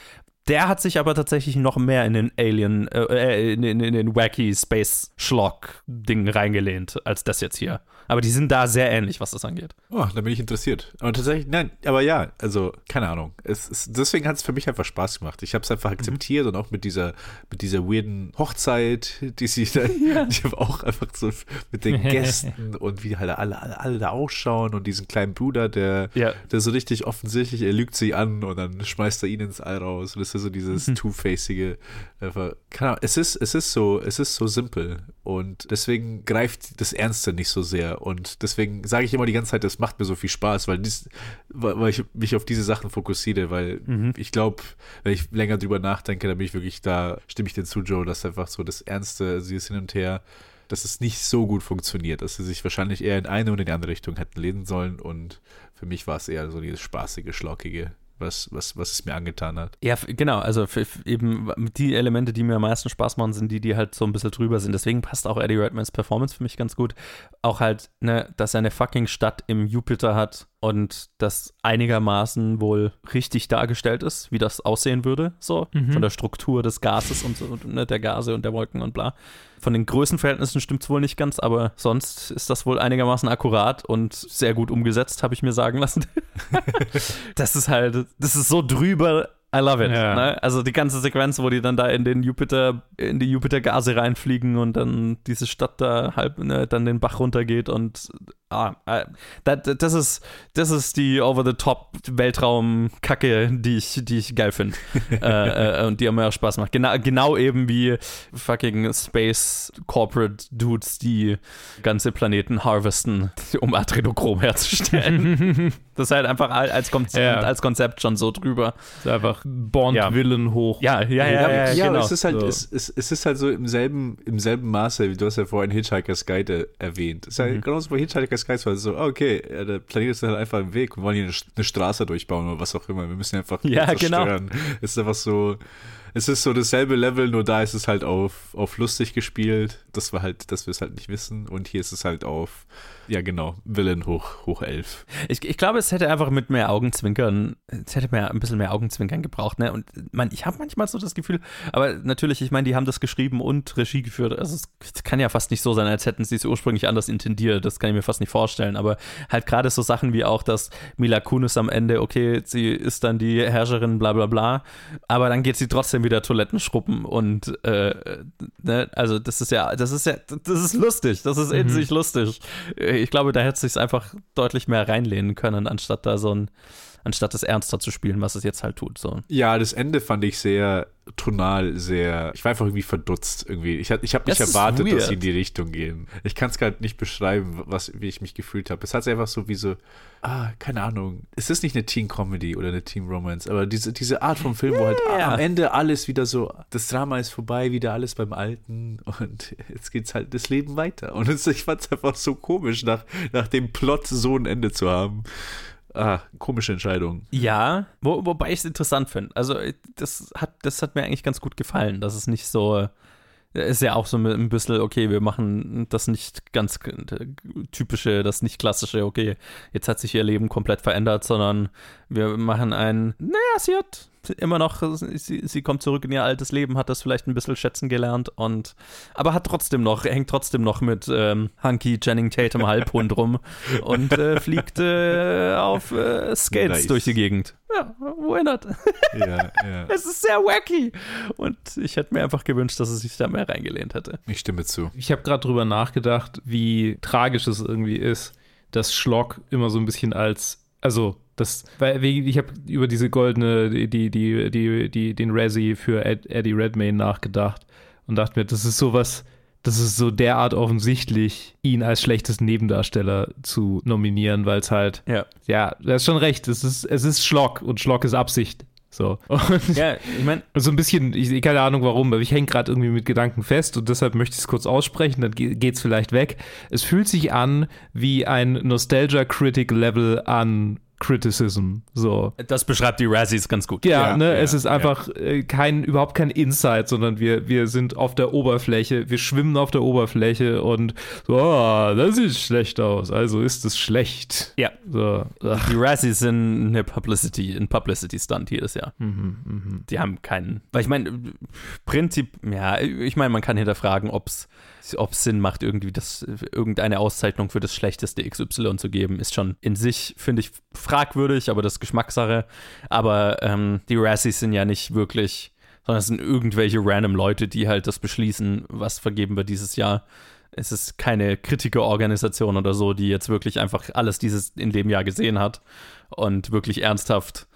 Der hat sich aber tatsächlich noch mehr in den Alien, äh, äh, in, in, in den wacky Space Schlock Ding reingelehnt als das jetzt hier. Aber die sind da sehr ähnlich, was das angeht. Oh, da bin ich interessiert. Aber tatsächlich, nein, aber ja, also, keine Ahnung. Es ist, deswegen hat es für mich einfach Spaß gemacht. Ich habe es einfach akzeptiert und auch mit dieser, mit dieser weirden Hochzeit, die sie da, die haben auch einfach so mit den Gästen und wie halt alle, alle, alle da ausschauen und diesen kleinen Bruder, der, Ja. der so richtig offensichtlich, er lügt sie an und dann schmeißt er ihn ins All raus. Und es so dieses Two-Facige. Keine Ahnung, es ist, es ist so, es ist so simpel und deswegen greift das Ernste nicht so sehr und deswegen sage ich immer die ganze Zeit, es macht mir so viel Spaß, weil, dies, weil ich mich auf diese Sachen fokussiere, weil ich glaube, wenn ich länger drüber nachdenke, dann bin ich wirklich da, stimme ich dir zu, Joe, dass einfach so das Ernste, also dieses Hin und Her, dass es nicht so gut funktioniert, dass sie sich wahrscheinlich eher in eine oder in die andere Richtung hätten lehnen sollen und für mich war es eher so dieses spaßige, schlockige, was, was, was es mir angetan hat. Ja, genau. Also f- f- eben die Elemente, die mir am meisten Spaß machen, sind die, die halt so ein bisschen drüber sind. Deswegen passt auch Eddie Redmans Performance für mich ganz gut. Auch halt, ne, dass er eine fucking Stadt im Jupiter hat und das einigermaßen wohl richtig dargestellt ist, wie das aussehen würde, so von der Struktur des Gases und, und ne, der Gase und der Wolken und bla. Von den Größenverhältnissen stimmt es wohl nicht ganz, aber sonst ist das wohl einigermaßen akkurat und sehr gut umgesetzt, habe ich mir sagen lassen. das ist halt, das ist so drüber. I love it. Ja. Ne? Also die ganze Sequenz, wo die dann da in den Jupiter, in die Jupiter-Gase reinfliegen und dann diese Stadt da halb, ne, dann den Bach runtergeht und ah, äh, das, das ist, das ist die Over-the-Top-Weltraum-Kacke, die ich, die ich geil finde. äh, äh, und die mir auch Spaß macht. Genau, genau eben wie fucking Space Corporate Dudes, die ganze Planeten harvesten, um Adrenochrom herzustellen. das ist halt einfach als Konzept, Ja. als Konzept schon so drüber. Ist einfach Bond-Willen hoch. Ja, ja, ja, ja, ja, ja genau. es ist halt, So. es, es, es ist halt so im selben, im selben Maße, wie du hast ja vorhin Hitchhiker's Guide äh, erwähnt. Es ist halt genauso bei Hitchhiker's Guide, weil so, okay, ja, der Planet ist halt einfach im Weg, wir wollen hier eine, eine Straße durchbauen oder was auch immer. Wir müssen einfach Ja, genau. zerstören. Es ist einfach so, es ist so dasselbe Level, nur da ist es halt auf, auf lustig gespielt. Das war halt, dass wir es halt nicht wissen. Und hier ist es halt auf, ja genau, Villain hoch, hoch elf. Ich, ich glaube, es hätte einfach mit mehr Augenzwinkern, es hätte mehr, ein bisschen mehr Augenzwinkern gebraucht. Ne? Und man, ich habe manchmal so das Gefühl, aber natürlich, ich meine, die haben das geschrieben und Regie geführt. Also es kann ja fast nicht so sein, als hätten sie es ursprünglich anders intendiert. Das kann ich mir fast nicht vorstellen. Aber halt gerade so Sachen wie auch, dass Mila Kunis am Ende, okay, sie ist dann die Herrscherin, bla bla bla, aber dann geht sie trotzdem wieder Toiletten schruppen und äh, ne? also das ist ja, das ist ja, das ist lustig, das ist in sich lustig. Äh, Ich glaube, da hätte es sich einfach deutlich mehr reinlehnen können, anstatt da so ein, anstatt das ernster zu spielen, was es jetzt halt tut. So. Ja, das Ende fand ich sehr tonal, sehr. Ich war einfach irgendwie verdutzt irgendwie. Ich, hab- ich habe nicht Das erwartet, dass sie in die Richtung gehen. Ich kann es gerade nicht beschreiben, was, wie ich mich gefühlt habe. Es hat einfach so wie so, ah, keine Ahnung. Es ist nicht eine Teen-Comedy oder eine Teen-Romance, aber diese, diese Art von Film, wo halt am Ende alles wieder so, das Drama ist vorbei, wieder alles beim Alten und jetzt geht's halt das Leben weiter. Und es, ich fand es einfach so komisch, nach, nach dem Plot so ein Ende zu haben. Ah, komische Entscheidung. Ja, wo, wobei ich es interessant finde. Also, äh, das hat, das hat mir eigentlich ganz gut gefallen, dass es nicht so. äh, Ist ja auch so ein bisschen, okay, wir machen das nicht ganz typische, das nicht klassische, okay, jetzt hat sich ihr Leben komplett verändert, sondern wir machen ein, naja, sie hat immer noch, sie, sie kommt zurück in ihr altes Leben, hat das vielleicht ein bisschen schätzen gelernt und, aber hat trotzdem noch, hängt trotzdem noch mit ähm, Hunky Channing Tatum Halbhund rum und äh, fliegt äh, auf äh, Skates Nice. durch die Gegend. Ja, why not? Ja, ja. Es ist sehr wacky. Und ich hätte mir einfach gewünscht, dass es sich da mehr reingelehnt hätte. Ich stimme zu. Ich habe gerade drüber nachgedacht, wie tragisch es irgendwie ist, dass Schlock immer so ein bisschen als, also das, weil ich habe über diese goldene, die, die, die, die, den Razzie für Ed, Eddie Redmayne nachgedacht und dachte mir, das ist sowas, das ist so derart offensichtlich, ihn als schlechtesten Nebendarsteller zu nominieren, weil es halt, Ja. ja, du hast schon recht, es ist, es ist Schlock und Schlock ist Absicht. So. Und Ja, ich meine, so ein bisschen, ich, keine Ahnung warum, aber ich hänge gerade irgendwie mit Gedanken fest und deshalb möchte ich es kurz aussprechen, dann ge- geht's vielleicht weg. Es fühlt sich an wie ein Nostalgia-Critic-Level an Criticism. So. das beschreibt die Razzies ganz gut. Ja, Ja, ne, ja, es ist einfach äh, kein, überhaupt kein Insight, sondern wir, wir sind auf der Oberfläche, wir schwimmen auf der Oberfläche und so, oh, das sieht schlecht aus, also ist es schlecht. Ja. So, Die Razzies sind eine Publicity, ein Publicity-Stunt jedes Jahr. Die haben keinen. Weil ich meine, Prinzip, ja, ich meine, man kann hinterfragen, ob es Sinn macht, irgendwie das, irgendeine Auszeichnung für das schlechteste XY zu geben, ist schon in sich, finde ich, fragwürdig, aber das ist Geschmackssache. Aber ähm, die Razzies sind ja nicht wirklich, sondern es sind irgendwelche random Leute, die halt das beschließen, was vergeben wir dieses Jahr. Es ist keine Kritikerorganisation oder so, die jetzt wirklich einfach alles dieses in dem Jahr gesehen hat und wirklich ernsthaft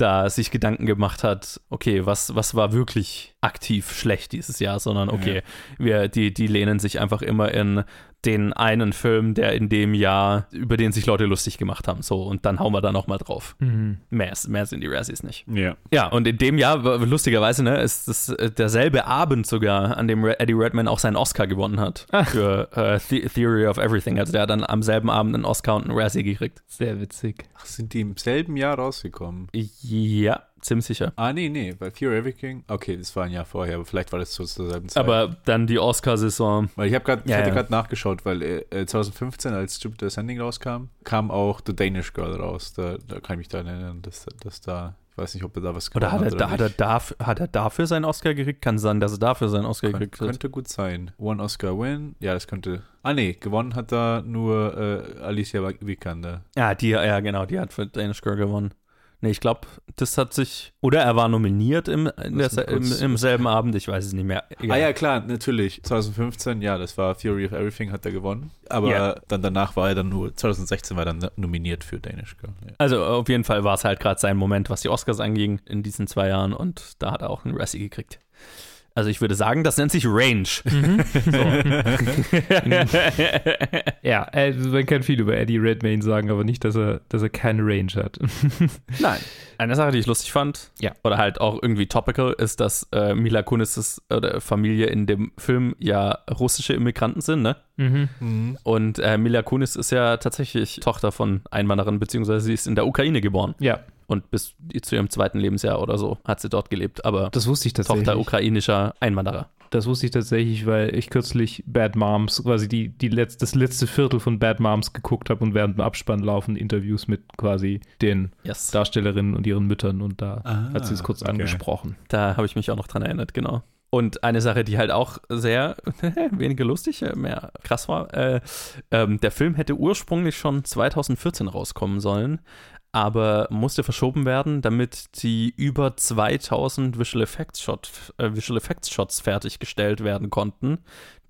da sich Gedanken gemacht hat, okay, was, was war wirklich aktiv schlecht dieses Jahr, sondern okay, wir, die, die lehnen sich einfach immer in den einen Film, der in dem Jahr, über den sich Leute lustig gemacht haben, so, und dann hauen wir da nochmal drauf. Mehr, ist- mehr sind die Razzies nicht. Ja. Ja, und in dem Jahr, lustigerweise, ne, ist das äh, derselbe Abend sogar, an dem Eddie Redman auch seinen Oscar gewonnen hat für äh, The Theory of Everything. Also der hat dann am selben Abend einen Oscar und einen Razzie gekriegt. Sehr witzig. Ach, sind die im selben Jahr rausgekommen? Ja, ziemlich sicher. Ah, nee, nee, bei Fear Everything. Okay, das war ein Jahr vorher, aber vielleicht war das so zur selben Zeit. Aber dann die Oscar-Saison. Weil ich habe gerade, ich Ja, hatte ja. gerade nachgeschaut, weil äh, 2015, als Jupiter Ascending rauskam, kam auch The Danish Girl raus. Da, da kann ich mich daran erinnern, dass, dass da, ich weiß nicht, ob er da was Oder hat er, da, hat, er dafür, hat er dafür seinen Oscar gekriegt? Kann sein, dass er dafür seinen Oscar Kön gekriegt hat. könnte gut sein. One Oscar Win. Ja, das könnte. Ah, nee, gewonnen hat da nur äh, Alicia Vikander. Ja, die, ja, genau, die hat für Danish Girl gewonnen. Nee, ich glaube, das hat sich. Oder er war nominiert im, mich im, im selben Abend, ich weiß es nicht mehr. Egal. Ah ja, klar, natürlich. 2015, ja, das war Theory of Everything, hat er gewonnen. Aber Ja. dann danach war er dann nur, 2016 war er dann nominiert für Danish Girl. Ja. Also auf jeden Fall war es halt gerade sein Moment, was die Oscars anging in diesen zwei Jahren und da hat er auch einen Razzie gekriegt. Also ich würde sagen, das nennt sich Range. Ja, äh, man kann viel über Eddie Redmayne sagen, aber nicht, dass er, dass er keine Range hat. Nein. Eine Sache, die ich lustig fand, Ja. oder halt auch irgendwie topical, ist, dass äh, Mila Kunis' oder Familie in dem Film ja russische Immigranten sind, ne? Und äh, Mila Kunis ist ja tatsächlich Tochter von Einwanderern, beziehungsweise sie ist in der Ukraine geboren. Ja, Und bis zu ihrem zweiten Lebensjahr oder so hat sie dort gelebt. Aber das wusste ich tatsächlich. Tochter ukrainischer Einwanderer. Das wusste ich tatsächlich, weil ich kürzlich Bad Moms, quasi die, die letz, das letzte Viertel von Bad Moms geguckt habe und während dem Abspann laufen Interviews mit quasi den Yes. Darstellerinnen und ihren Müttern und da Ah, hat sie es kurz okay. angesprochen. Da habe ich mich auch noch dran erinnert, genau. Und eine Sache, die halt auch sehr weniger lustig, äh, mehr krass war, äh, ähm, der Film hätte ursprünglich schon 2014 rauskommen sollen, aber musste verschoben werden, damit die über 2000 Visual Effects, Shot, äh, Visual Effects Shots fertiggestellt werden konnten,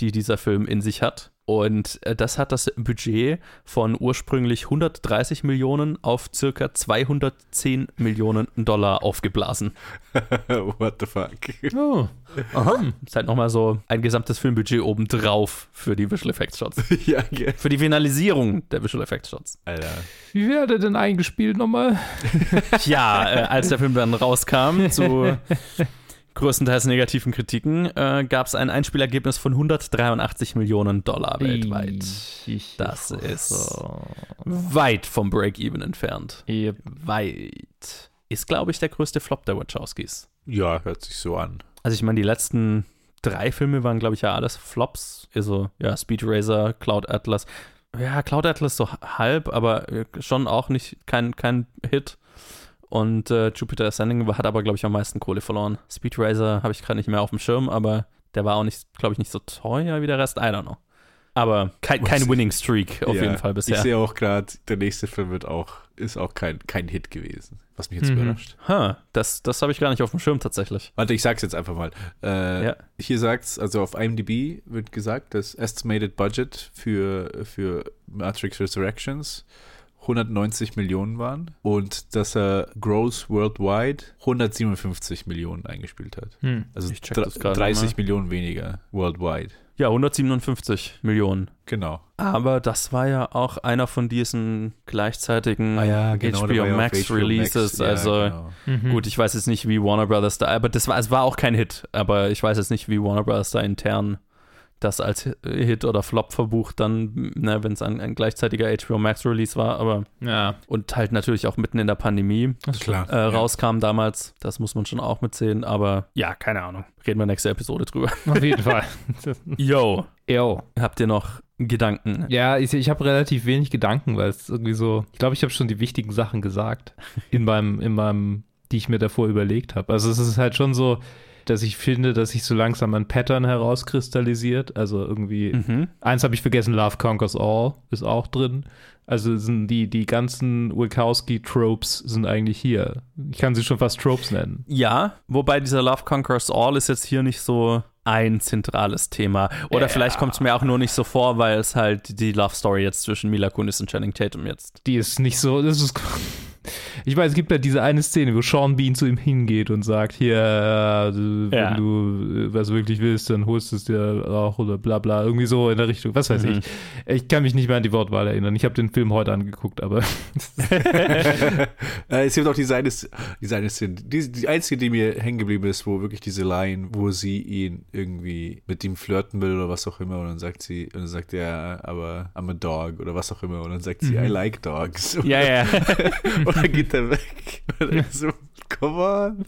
die dieser Film in sich hat. Und äh, das hat das Budget von ursprünglich 130 Millionen auf circa 210 Millionen Dollar aufgeblasen. What the fuck? Oh, Ist halt nochmal so ein gesamtes Filmbudget obendrauf für die Visual Effects Shots. ja, ge- Für die Finalisierung der Visual Effects Shots. Alter. wie wäre der denn eingespielt nochmal? Ja, äh, als der Film dann rauskam, zu größtenteils negativen Kritiken, äh, gab es ein Einspielergebnis von 183 Millionen Dollar weltweit. Ich, Das ist so. weit vom Break-Even entfernt. Yep. Weit. Ist, glaube ich, der größte Flop der Wachowskis. Ja, hört sich so an. Also ich meine, die letzten drei Filme waren, glaube ich, ja alles Flops. Also, ja, Speed Racer, Cloud Atlas. Ja, Cloud Atlas so halb, aber äh, schon auch nicht kein, kein Hit. Und äh, Jupiter Ascending hat aber, glaube ich, am meisten Kohle verloren. Speed Racer habe ich gerade nicht mehr auf dem Schirm, aber der war auch nicht, glaube ich, nicht so teuer wie der Rest. I don't know. Aber kein, kein Winning Streak auf Ja, jeden Fall bisher. Ich sehe auch gerade, der nächste Film wird auch, ist auch kein, kein Hit gewesen. Was mich jetzt Mhm. überrascht. Huh, das das habe ich gar nicht auf dem Schirm tatsächlich. Warte, ich sag's jetzt einfach mal. Äh, Ja. Hier sagt's, also auf IMDb wird gesagt, das Estimated Budget für, für Matrix Resurrections 190 Millionen waren und dass er gross worldwide 157 Millionen eingespielt hat. Hm. Also Ich check dr- das gerade 30 mal. Millionen weniger worldwide. Ja, 157 Millionen. Genau. Aber das war ja auch einer von diesen gleichzeitigen Ah ja, HBO ja auf Max HBO Releases. Ja, also genau. Mhm. gut, ich weiß jetzt nicht, wie Warner Brothers da, aber das war, es war auch kein Hit. Aber ich weiß jetzt nicht, wie Warner Brothers da intern das als Hit oder Flop verbucht, dann, ne, wenn es ein, ein gleichzeitiger HBO Max Release war, aber Ja, und halt natürlich auch mitten in der Pandemie Klar. äh, rauskam damals. Das muss man schon auch mitsehen, aber ja, keine Ahnung. Reden wir nächste Episode drüber. auf jeden Fall. Yo, Yo. habt ihr noch Gedanken? Ja, ich, ich habe relativ wenig Gedanken, weil es irgendwie so, ich glaube, ich habe schon die wichtigen Sachen gesagt in meinem, in meinem, die ich mir davor überlegt habe. Also es ist halt schon so, dass ich finde, dass sich so langsam ein Pattern herauskristallisiert. Also irgendwie, Mhm. eins habe ich vergessen, Love Conquers All ist auch drin. Also sind die, die ganzen Wachowski-Tropes sind eigentlich hier. Ich kann sie schon fast Tropes nennen. Ja, wobei dieser Love Conquers All ist jetzt hier nicht so ein zentrales Thema. Oder Ja. vielleicht kommt es mir auch nur nicht so vor, weil es halt die Love Story jetzt zwischen Mila Kunis und Channing Tatum jetzt. Die ist nicht so, das ist, Ich weiß, es gibt ja diese eine Szene, wo Sean Bean zu ihm hingeht und sagt, hier, äh, wenn Ja. du äh, was wirklich willst, dann holst du es dir auch oder bla bla, irgendwie so in der Richtung, was weiß Mhm. ich. Ich kann mich nicht mehr an die Wortwahl erinnern. Ich habe den Film heute angeguckt, aber Äh, es gibt auch diese eine, diese eine Szene, die, die einzige, die mir hängen geblieben ist, wo wirklich diese Line, wo sie ihn irgendwie mit ihm flirten will oder was auch immer und dann sagt sie, und dann sagt er, aber I'm a dog oder was auch immer und dann sagt sie, I like dogs. Mhm. Ja, ja. Und dann come on.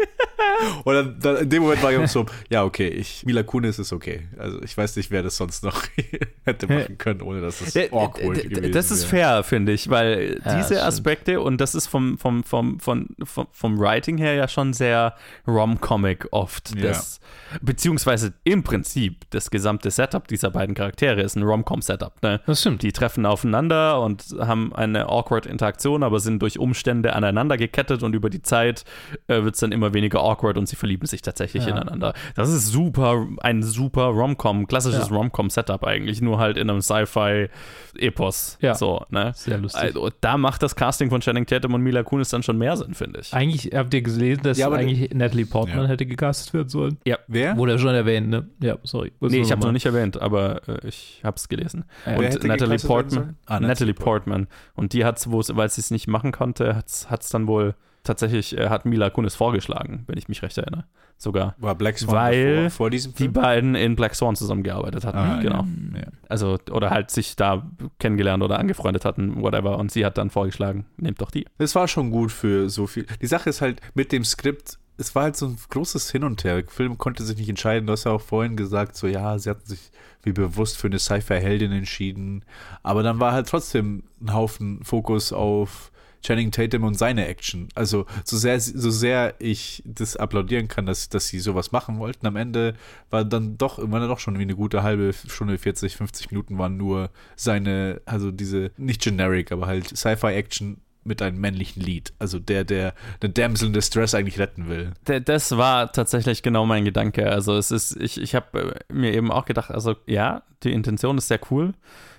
Und dann, dann in dem Moment war ich auch so, ja, okay, ich, Mila Kunis ist okay. Also ich weiß nicht, wer das sonst noch hätte machen können, ohne dass es D- awkward gewesen Das ist fair, finde ich, weil Ja, diese das. Aspekte und das ist vom, vom, vom, vom, vom, vom Writing her ja schon sehr rom-comic oft. Ja. Das, beziehungsweise im Prinzip das gesamte Setup dieser beiden Charaktere ist ein Rom-com-Setup. Ne? das stimmt. Die treffen aufeinander und haben eine awkward Interaktion, aber sind durch Umstände aneinander gekettet und über die Zeit äh, wird es dann immer weniger awkward und sie verlieben sich tatsächlich Ja. ineinander. Das ist super, ein super Rom-Com, klassisches Ja. Rom-Com-Setup eigentlich, nur halt in einem Sci-Fi-Epos. Ja. So, ne? Sehr lustig. Also, da macht das Casting von Channing Tatum und Mila Kunis dann schon mehr Sinn, finde ich. Eigentlich habt ihr gelesen, dass Ja, aber- eigentlich Natalie Portman Ja. hätte gecastet werden sollen. Wer? Wurde ja schon erwähnt, ne? Ja, sorry. Nee, ich habe noch noch nicht erwähnt, aber äh, ich habe es gelesen. Ja. Wer Und Natalie Portman? Ah, Natalie Natalie Portman. Und die hat es, weil sie es nicht machen konnte, hat es dann wohl tatsächlich, äh, hat Mila Kunis vorgeschlagen, wenn ich mich recht erinnere. Sogar. War Black Swan Weil vor, vor diesem Die Film? beiden in Black Swan zusammengearbeitet hatten, Ah, genau. Ja. Also, oder halt sich da kennengelernt oder angefreundet hatten, whatever. Und sie hat dann vorgeschlagen, nehmt doch die. Das war schon gut für so viel. Die Sache ist halt mit dem Skript, es war halt so ein großes Hin und Her. Der Film konnte sich nicht entscheiden. Du hast ja auch vorhin gesagt, so ja, sie hatten sich wie bewusst für eine Sci-Fi-Heldin entschieden. Aber dann war halt trotzdem ein Haufen Fokus auf Channing Tatum und seine Action. Also so sehr, so sehr ich das applaudieren kann, dass, dass sie sowas machen wollten, am Ende war dann doch, dann doch schon wie eine gute halbe Stunde, 40, 50 Minuten waren nur seine, also diese, nicht generic, aber halt Sci-Fi-Action mit einem männlichen Lead. Also der, der eine Damsel in Distress eigentlich retten will. Das war tatsächlich genau mein Gedanke. Also es ist, ich, ich habe mir eben auch gedacht, also ja, die Intention ist sehr cool,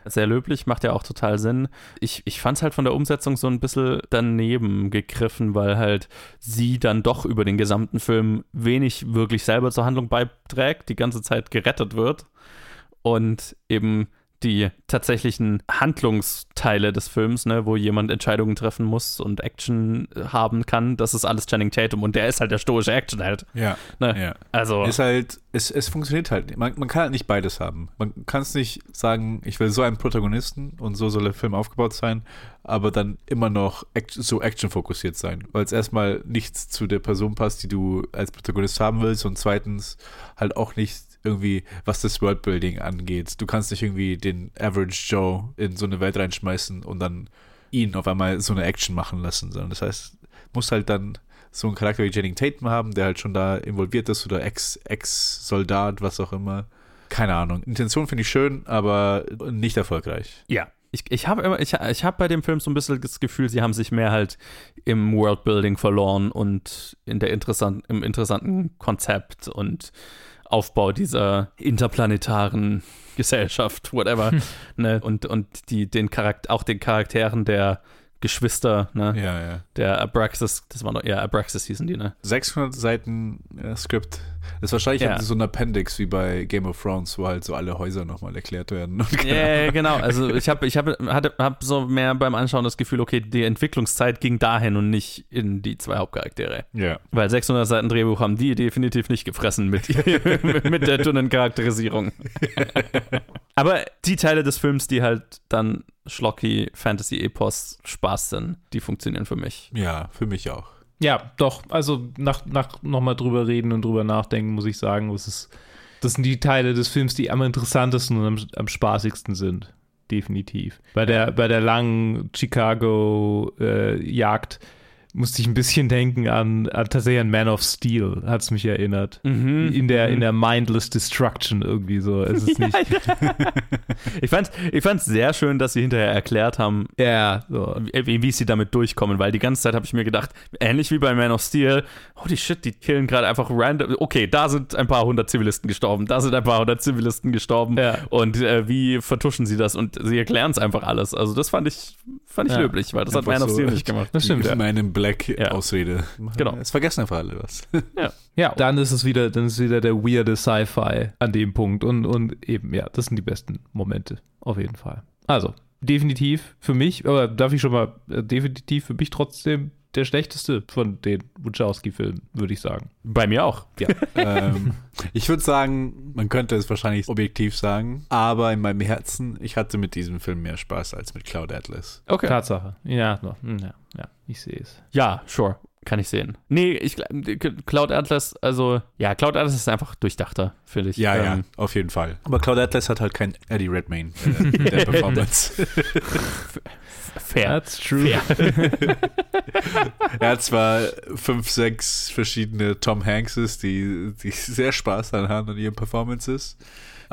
sehr löblich, macht ja auch total Sinn. Ich, ich fand es halt von der Umsetzung so ein bisschen daneben gegriffen, weil halt sie dann doch über den gesamten Film wenig wirklich selber zur Handlung beiträgt, die ganze Zeit gerettet wird und eben die tatsächlichen Handlungsteile des Films, ne, wo jemand Entscheidungen treffen muss und Action haben kann, das ist alles Channing Tatum und der ist halt der stoische Actionheld. Ja. Ne? Ja. Also, Ist halt, es, es funktioniert halt. Man, man kann halt nicht beides haben. Man kann es nicht sagen, ich will so einen Protagonisten und so soll der Film aufgebaut sein, aber dann immer noch act so action-fokussiert sein. Weil es erstmal nichts zu der Person passt, die du als Protagonist haben willst und zweitens halt auch nicht irgendwie, was das Worldbuilding angeht. Du kannst nicht irgendwie den Average Joe in so eine Welt reinschmeißen und dann ihn auf einmal so eine Action machen lassen, sondern das heißt, muss halt dann so einen Charakter wie Channing Tatum haben, der halt schon da involviert ist oder Ex- Ex-Soldat, was auch immer. Keine Ahnung. Intention finde ich schön, aber nicht erfolgreich. ja. Ich, ich habe ich, ich habe bei dem Film so ein bisschen das Gefühl, sie haben sich mehr halt im Worldbuilding verloren und in der interessant, im interessanten Konzept und Aufbau dieser interplanetaren Gesellschaft, whatever. ne? Und, und die, den Charakter, auch den Charakteren der Geschwister, ne? Ja, ja. Der Abraxas, das war noch, ja, Abraxas hießen die, ne? 600 Seiten äh, Skript. Das ist wahrscheinlich Ja. halt so ein Appendix wie bei Game of Thrones, wo halt so alle Häuser nochmal erklärt werden. Ja, Ahnung. genau. Also ich habe ich hab, hatte, hab so mehr beim Anschauen das Gefühl, okay, die Entwicklungszeit ging dahin und nicht in die zwei Hauptcharaktere. ja. Weil 600 Seiten Drehbuch haben die definitiv nicht gefressen mit, mit der dünnen Charakterisierung. Aber die Teile des Films, die halt dann schlocky Fantasy-Epos Spaß sind, die funktionieren für mich. Ja, für mich auch. Ja, doch. Also nach, nach nochmal drüber reden und drüber nachdenken, muss ich sagen, es ist, das sind die Teile des Films, die am interessantesten und am, am spaßigsten sind. Definitiv. Bei der, bei der langen Chicago-Jagd musste ich ein bisschen denken an, an tatsächlich an Man of Steel, hat es mich erinnert. Mhm. In der, in der Mindless Destruction irgendwie so. Es ist nicht, Ich fand ich fand's sehr schön, dass sie hinterher erklärt haben, Ja, so. wie, wie sie damit durchkommen, weil die ganze Zeit habe ich mir gedacht, ähnlich wie bei Man of Steel, holy shit, die killen gerade einfach random. Okay, da sind ein paar hundert Zivilisten gestorben, da sind ein paar hundert Zivilisten gestorben. Ja. Und äh, wie vertuschen sie das? Und sie erklären es einfach alles. Also das fand ich, fand ich Ja. löblich, weil das hat Einfach Man of so. Steel nicht gemacht. Das stimmt. Ja. meinem Black Ja. Ausrede. Genau. Es vergessen einfach alle was. ja, dann ist es wieder, dann ist wieder der weirde Sci-Fi an dem Punkt. Und, und eben, ja, das sind die besten Momente. Auf jeden Fall. Also, definitiv für mich, aber darf ich schon mal, äh, definitiv für mich trotzdem der schlechteste von den Wachowski-Filmen, würde ich sagen. Bei mir auch. Ja. ähm, ich würde sagen, man könnte es wahrscheinlich objektiv sagen, aber in meinem Herzen, ich hatte mit diesem Film mehr Spaß als mit Cloud Atlas. Okay. Tatsache. Ja, hm, ja, ja, ich sehe es. Ja, sure. Kann ich sehen. Nee, ich gl- Cloud Atlas, also, ja, Cloud Atlas ist einfach durchdachter, finde ich. Ja, ja, Ähm, auf jeden Fall. Aber Cloud Atlas hat halt kein Eddie Redmayne äh, in der Performance. Fair. That's true. er hat zwar fünf, sechs verschiedene Tom Hankses, die, die sehr Spaß daran haben an ihren Performances.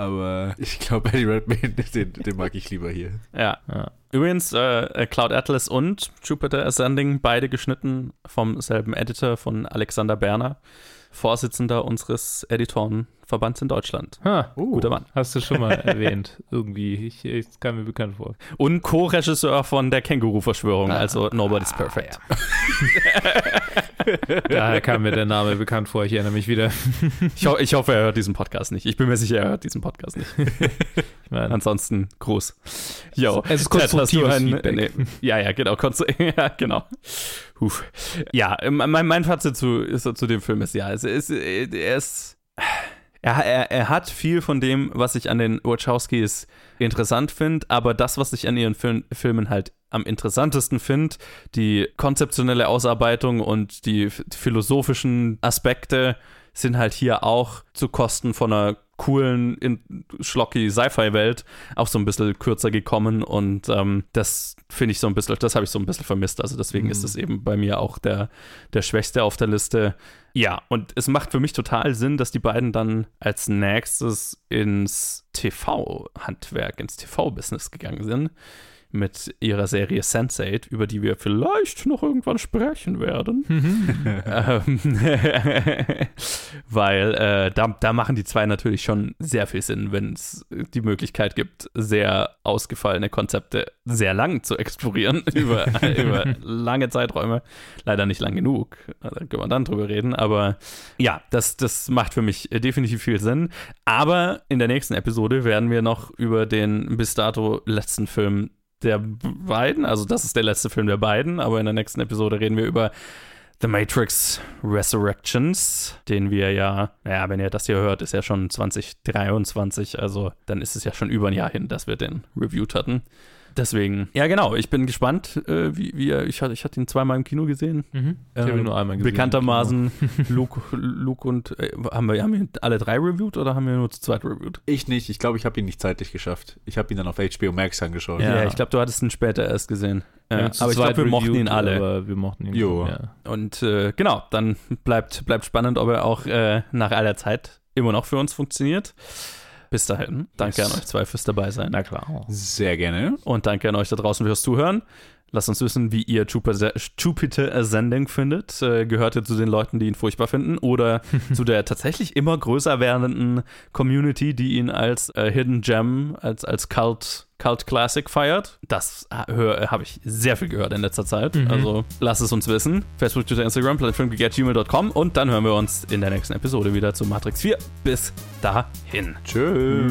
Aber ich glaube, Eddie Redmayne, den, den mag ich lieber hier. Ja. Ja. Übrigens, äh, Cloud Atlas und Jupiter Ascending, beide geschnitten vom selben Editor von Alexander Berner, Vorsitzender unseres Editorenverbands in Deutschland. Ha, Guter Mann. hast du schon mal erwähnt. Irgendwie. Ich, ich das kam mir bekannt vor. Und Co-Regisseur von der Känguru-Verschwörung, also Nobody's Perfect. Daher kam mir der Name bekannt vor. Ich erinnere mich wieder. Ich, ho ich hoffe, er hört diesen Podcast nicht. Ich bin mir sicher, er hört diesen Podcast nicht. Ich meine, Ansonsten, Gruß. Jo, Es ist konstruktives ein- Feedback. nee, ja, ja, genau. ja, genau. Huf. Ja, ähm, mein, mein Fazit zu, ist, zu dem Film ist, ja, es ist, er ist. Er, er, er hat viel von dem, was ich an den Wachowskis interessant finde, aber das, was ich an ihren Film, Filmen halt am interessantesten finde, die konzeptionelle Ausarbeitung und die philosophischen Aspekte, sind halt hier auch zu Kosten von einer coolen, in, schlocky Sci-Fi-Welt auch so ein bisschen kürzer gekommen und ähm, das finde ich so ein bisschen, das habe ich so ein bisschen vermisst. Also deswegen ist es eben bei mir auch der, der Schwächste auf der Liste. Ja, und es macht für mich total Sinn, dass die beiden dann als nächstes ins TV-Handwerk, ins TV-Business gegangen sind mit ihrer Serie Sense8, über die wir vielleicht noch irgendwann sprechen werden. ähm, weil äh, da, da machen die zwei natürlich schon sehr viel Sinn, wenn es die Möglichkeit gibt, sehr ausgefallene Konzepte sehr lang zu explorieren über, über lange Zeiträume. Leider nicht lang genug, da können wir dann drüber reden, aber ja, das, das macht für mich definitiv viel Sinn. Aber in der nächsten Episode werden wir noch über den bis dato letzten Film der beiden, also das ist der letzte Film der beiden, aber in der nächsten Episode reden wir über The Matrix Resurrections, den wir ja, naja, wenn ihr das hier hört, ist ja schon 2023, also dann ist es ja schon über ein Jahr hin, dass wir den reviewed hatten. Deswegen, ja genau, ich bin gespannt, äh, wie, wie er, ich, hatte- ich hatte ihn zweimal im Kino gesehen. Mhm. Ich habe ihn nur einmal gesehen. Ähm, Bekanntermaßen, Luke, Luke und, äh, haben, wir, haben wir alle drei reviewed oder haben wir nur zu zweit reviewed? Ich nicht. Ich glaube, ich habe ihn nicht zeitlich geschafft. Ich habe ihn dann auf HBO Max angeschaut. Ja, Ja. ich glaube, du hattest ihn später erst gesehen. Zu aber ich glaube, wir mochten ihn alle. Aber wir mochten ihn. Jo. Ja. Und äh, genau, dann bleibt, bleibt spannend, ob er auch äh, nach aller Zeit immer noch für uns funktioniert. Bis dahin, danke Yes. an euch zwei fürs dabei sein. Na klar. Sehr gerne. Und danke an euch da draußen fürs Zuhören. Lasst uns wissen, wie ihr Jupiter, Ascending findet. Äh, gehört ihr zu den Leuten, die ihn furchtbar finden? Oder zu der tatsächlich immer größer werdenden Community, die ihn als äh, Hidden Gem, als, als Cult, Cult Classic feiert? Das äh, habe ich sehr viel gehört in letzter Zeit. Also lasst es uns wissen. Facebook, Twitter, Instagram, plattform.gmail.com und dann hören wir uns in der nächsten Episode wieder zu Matrix 4. Bis dahin. Tschüss.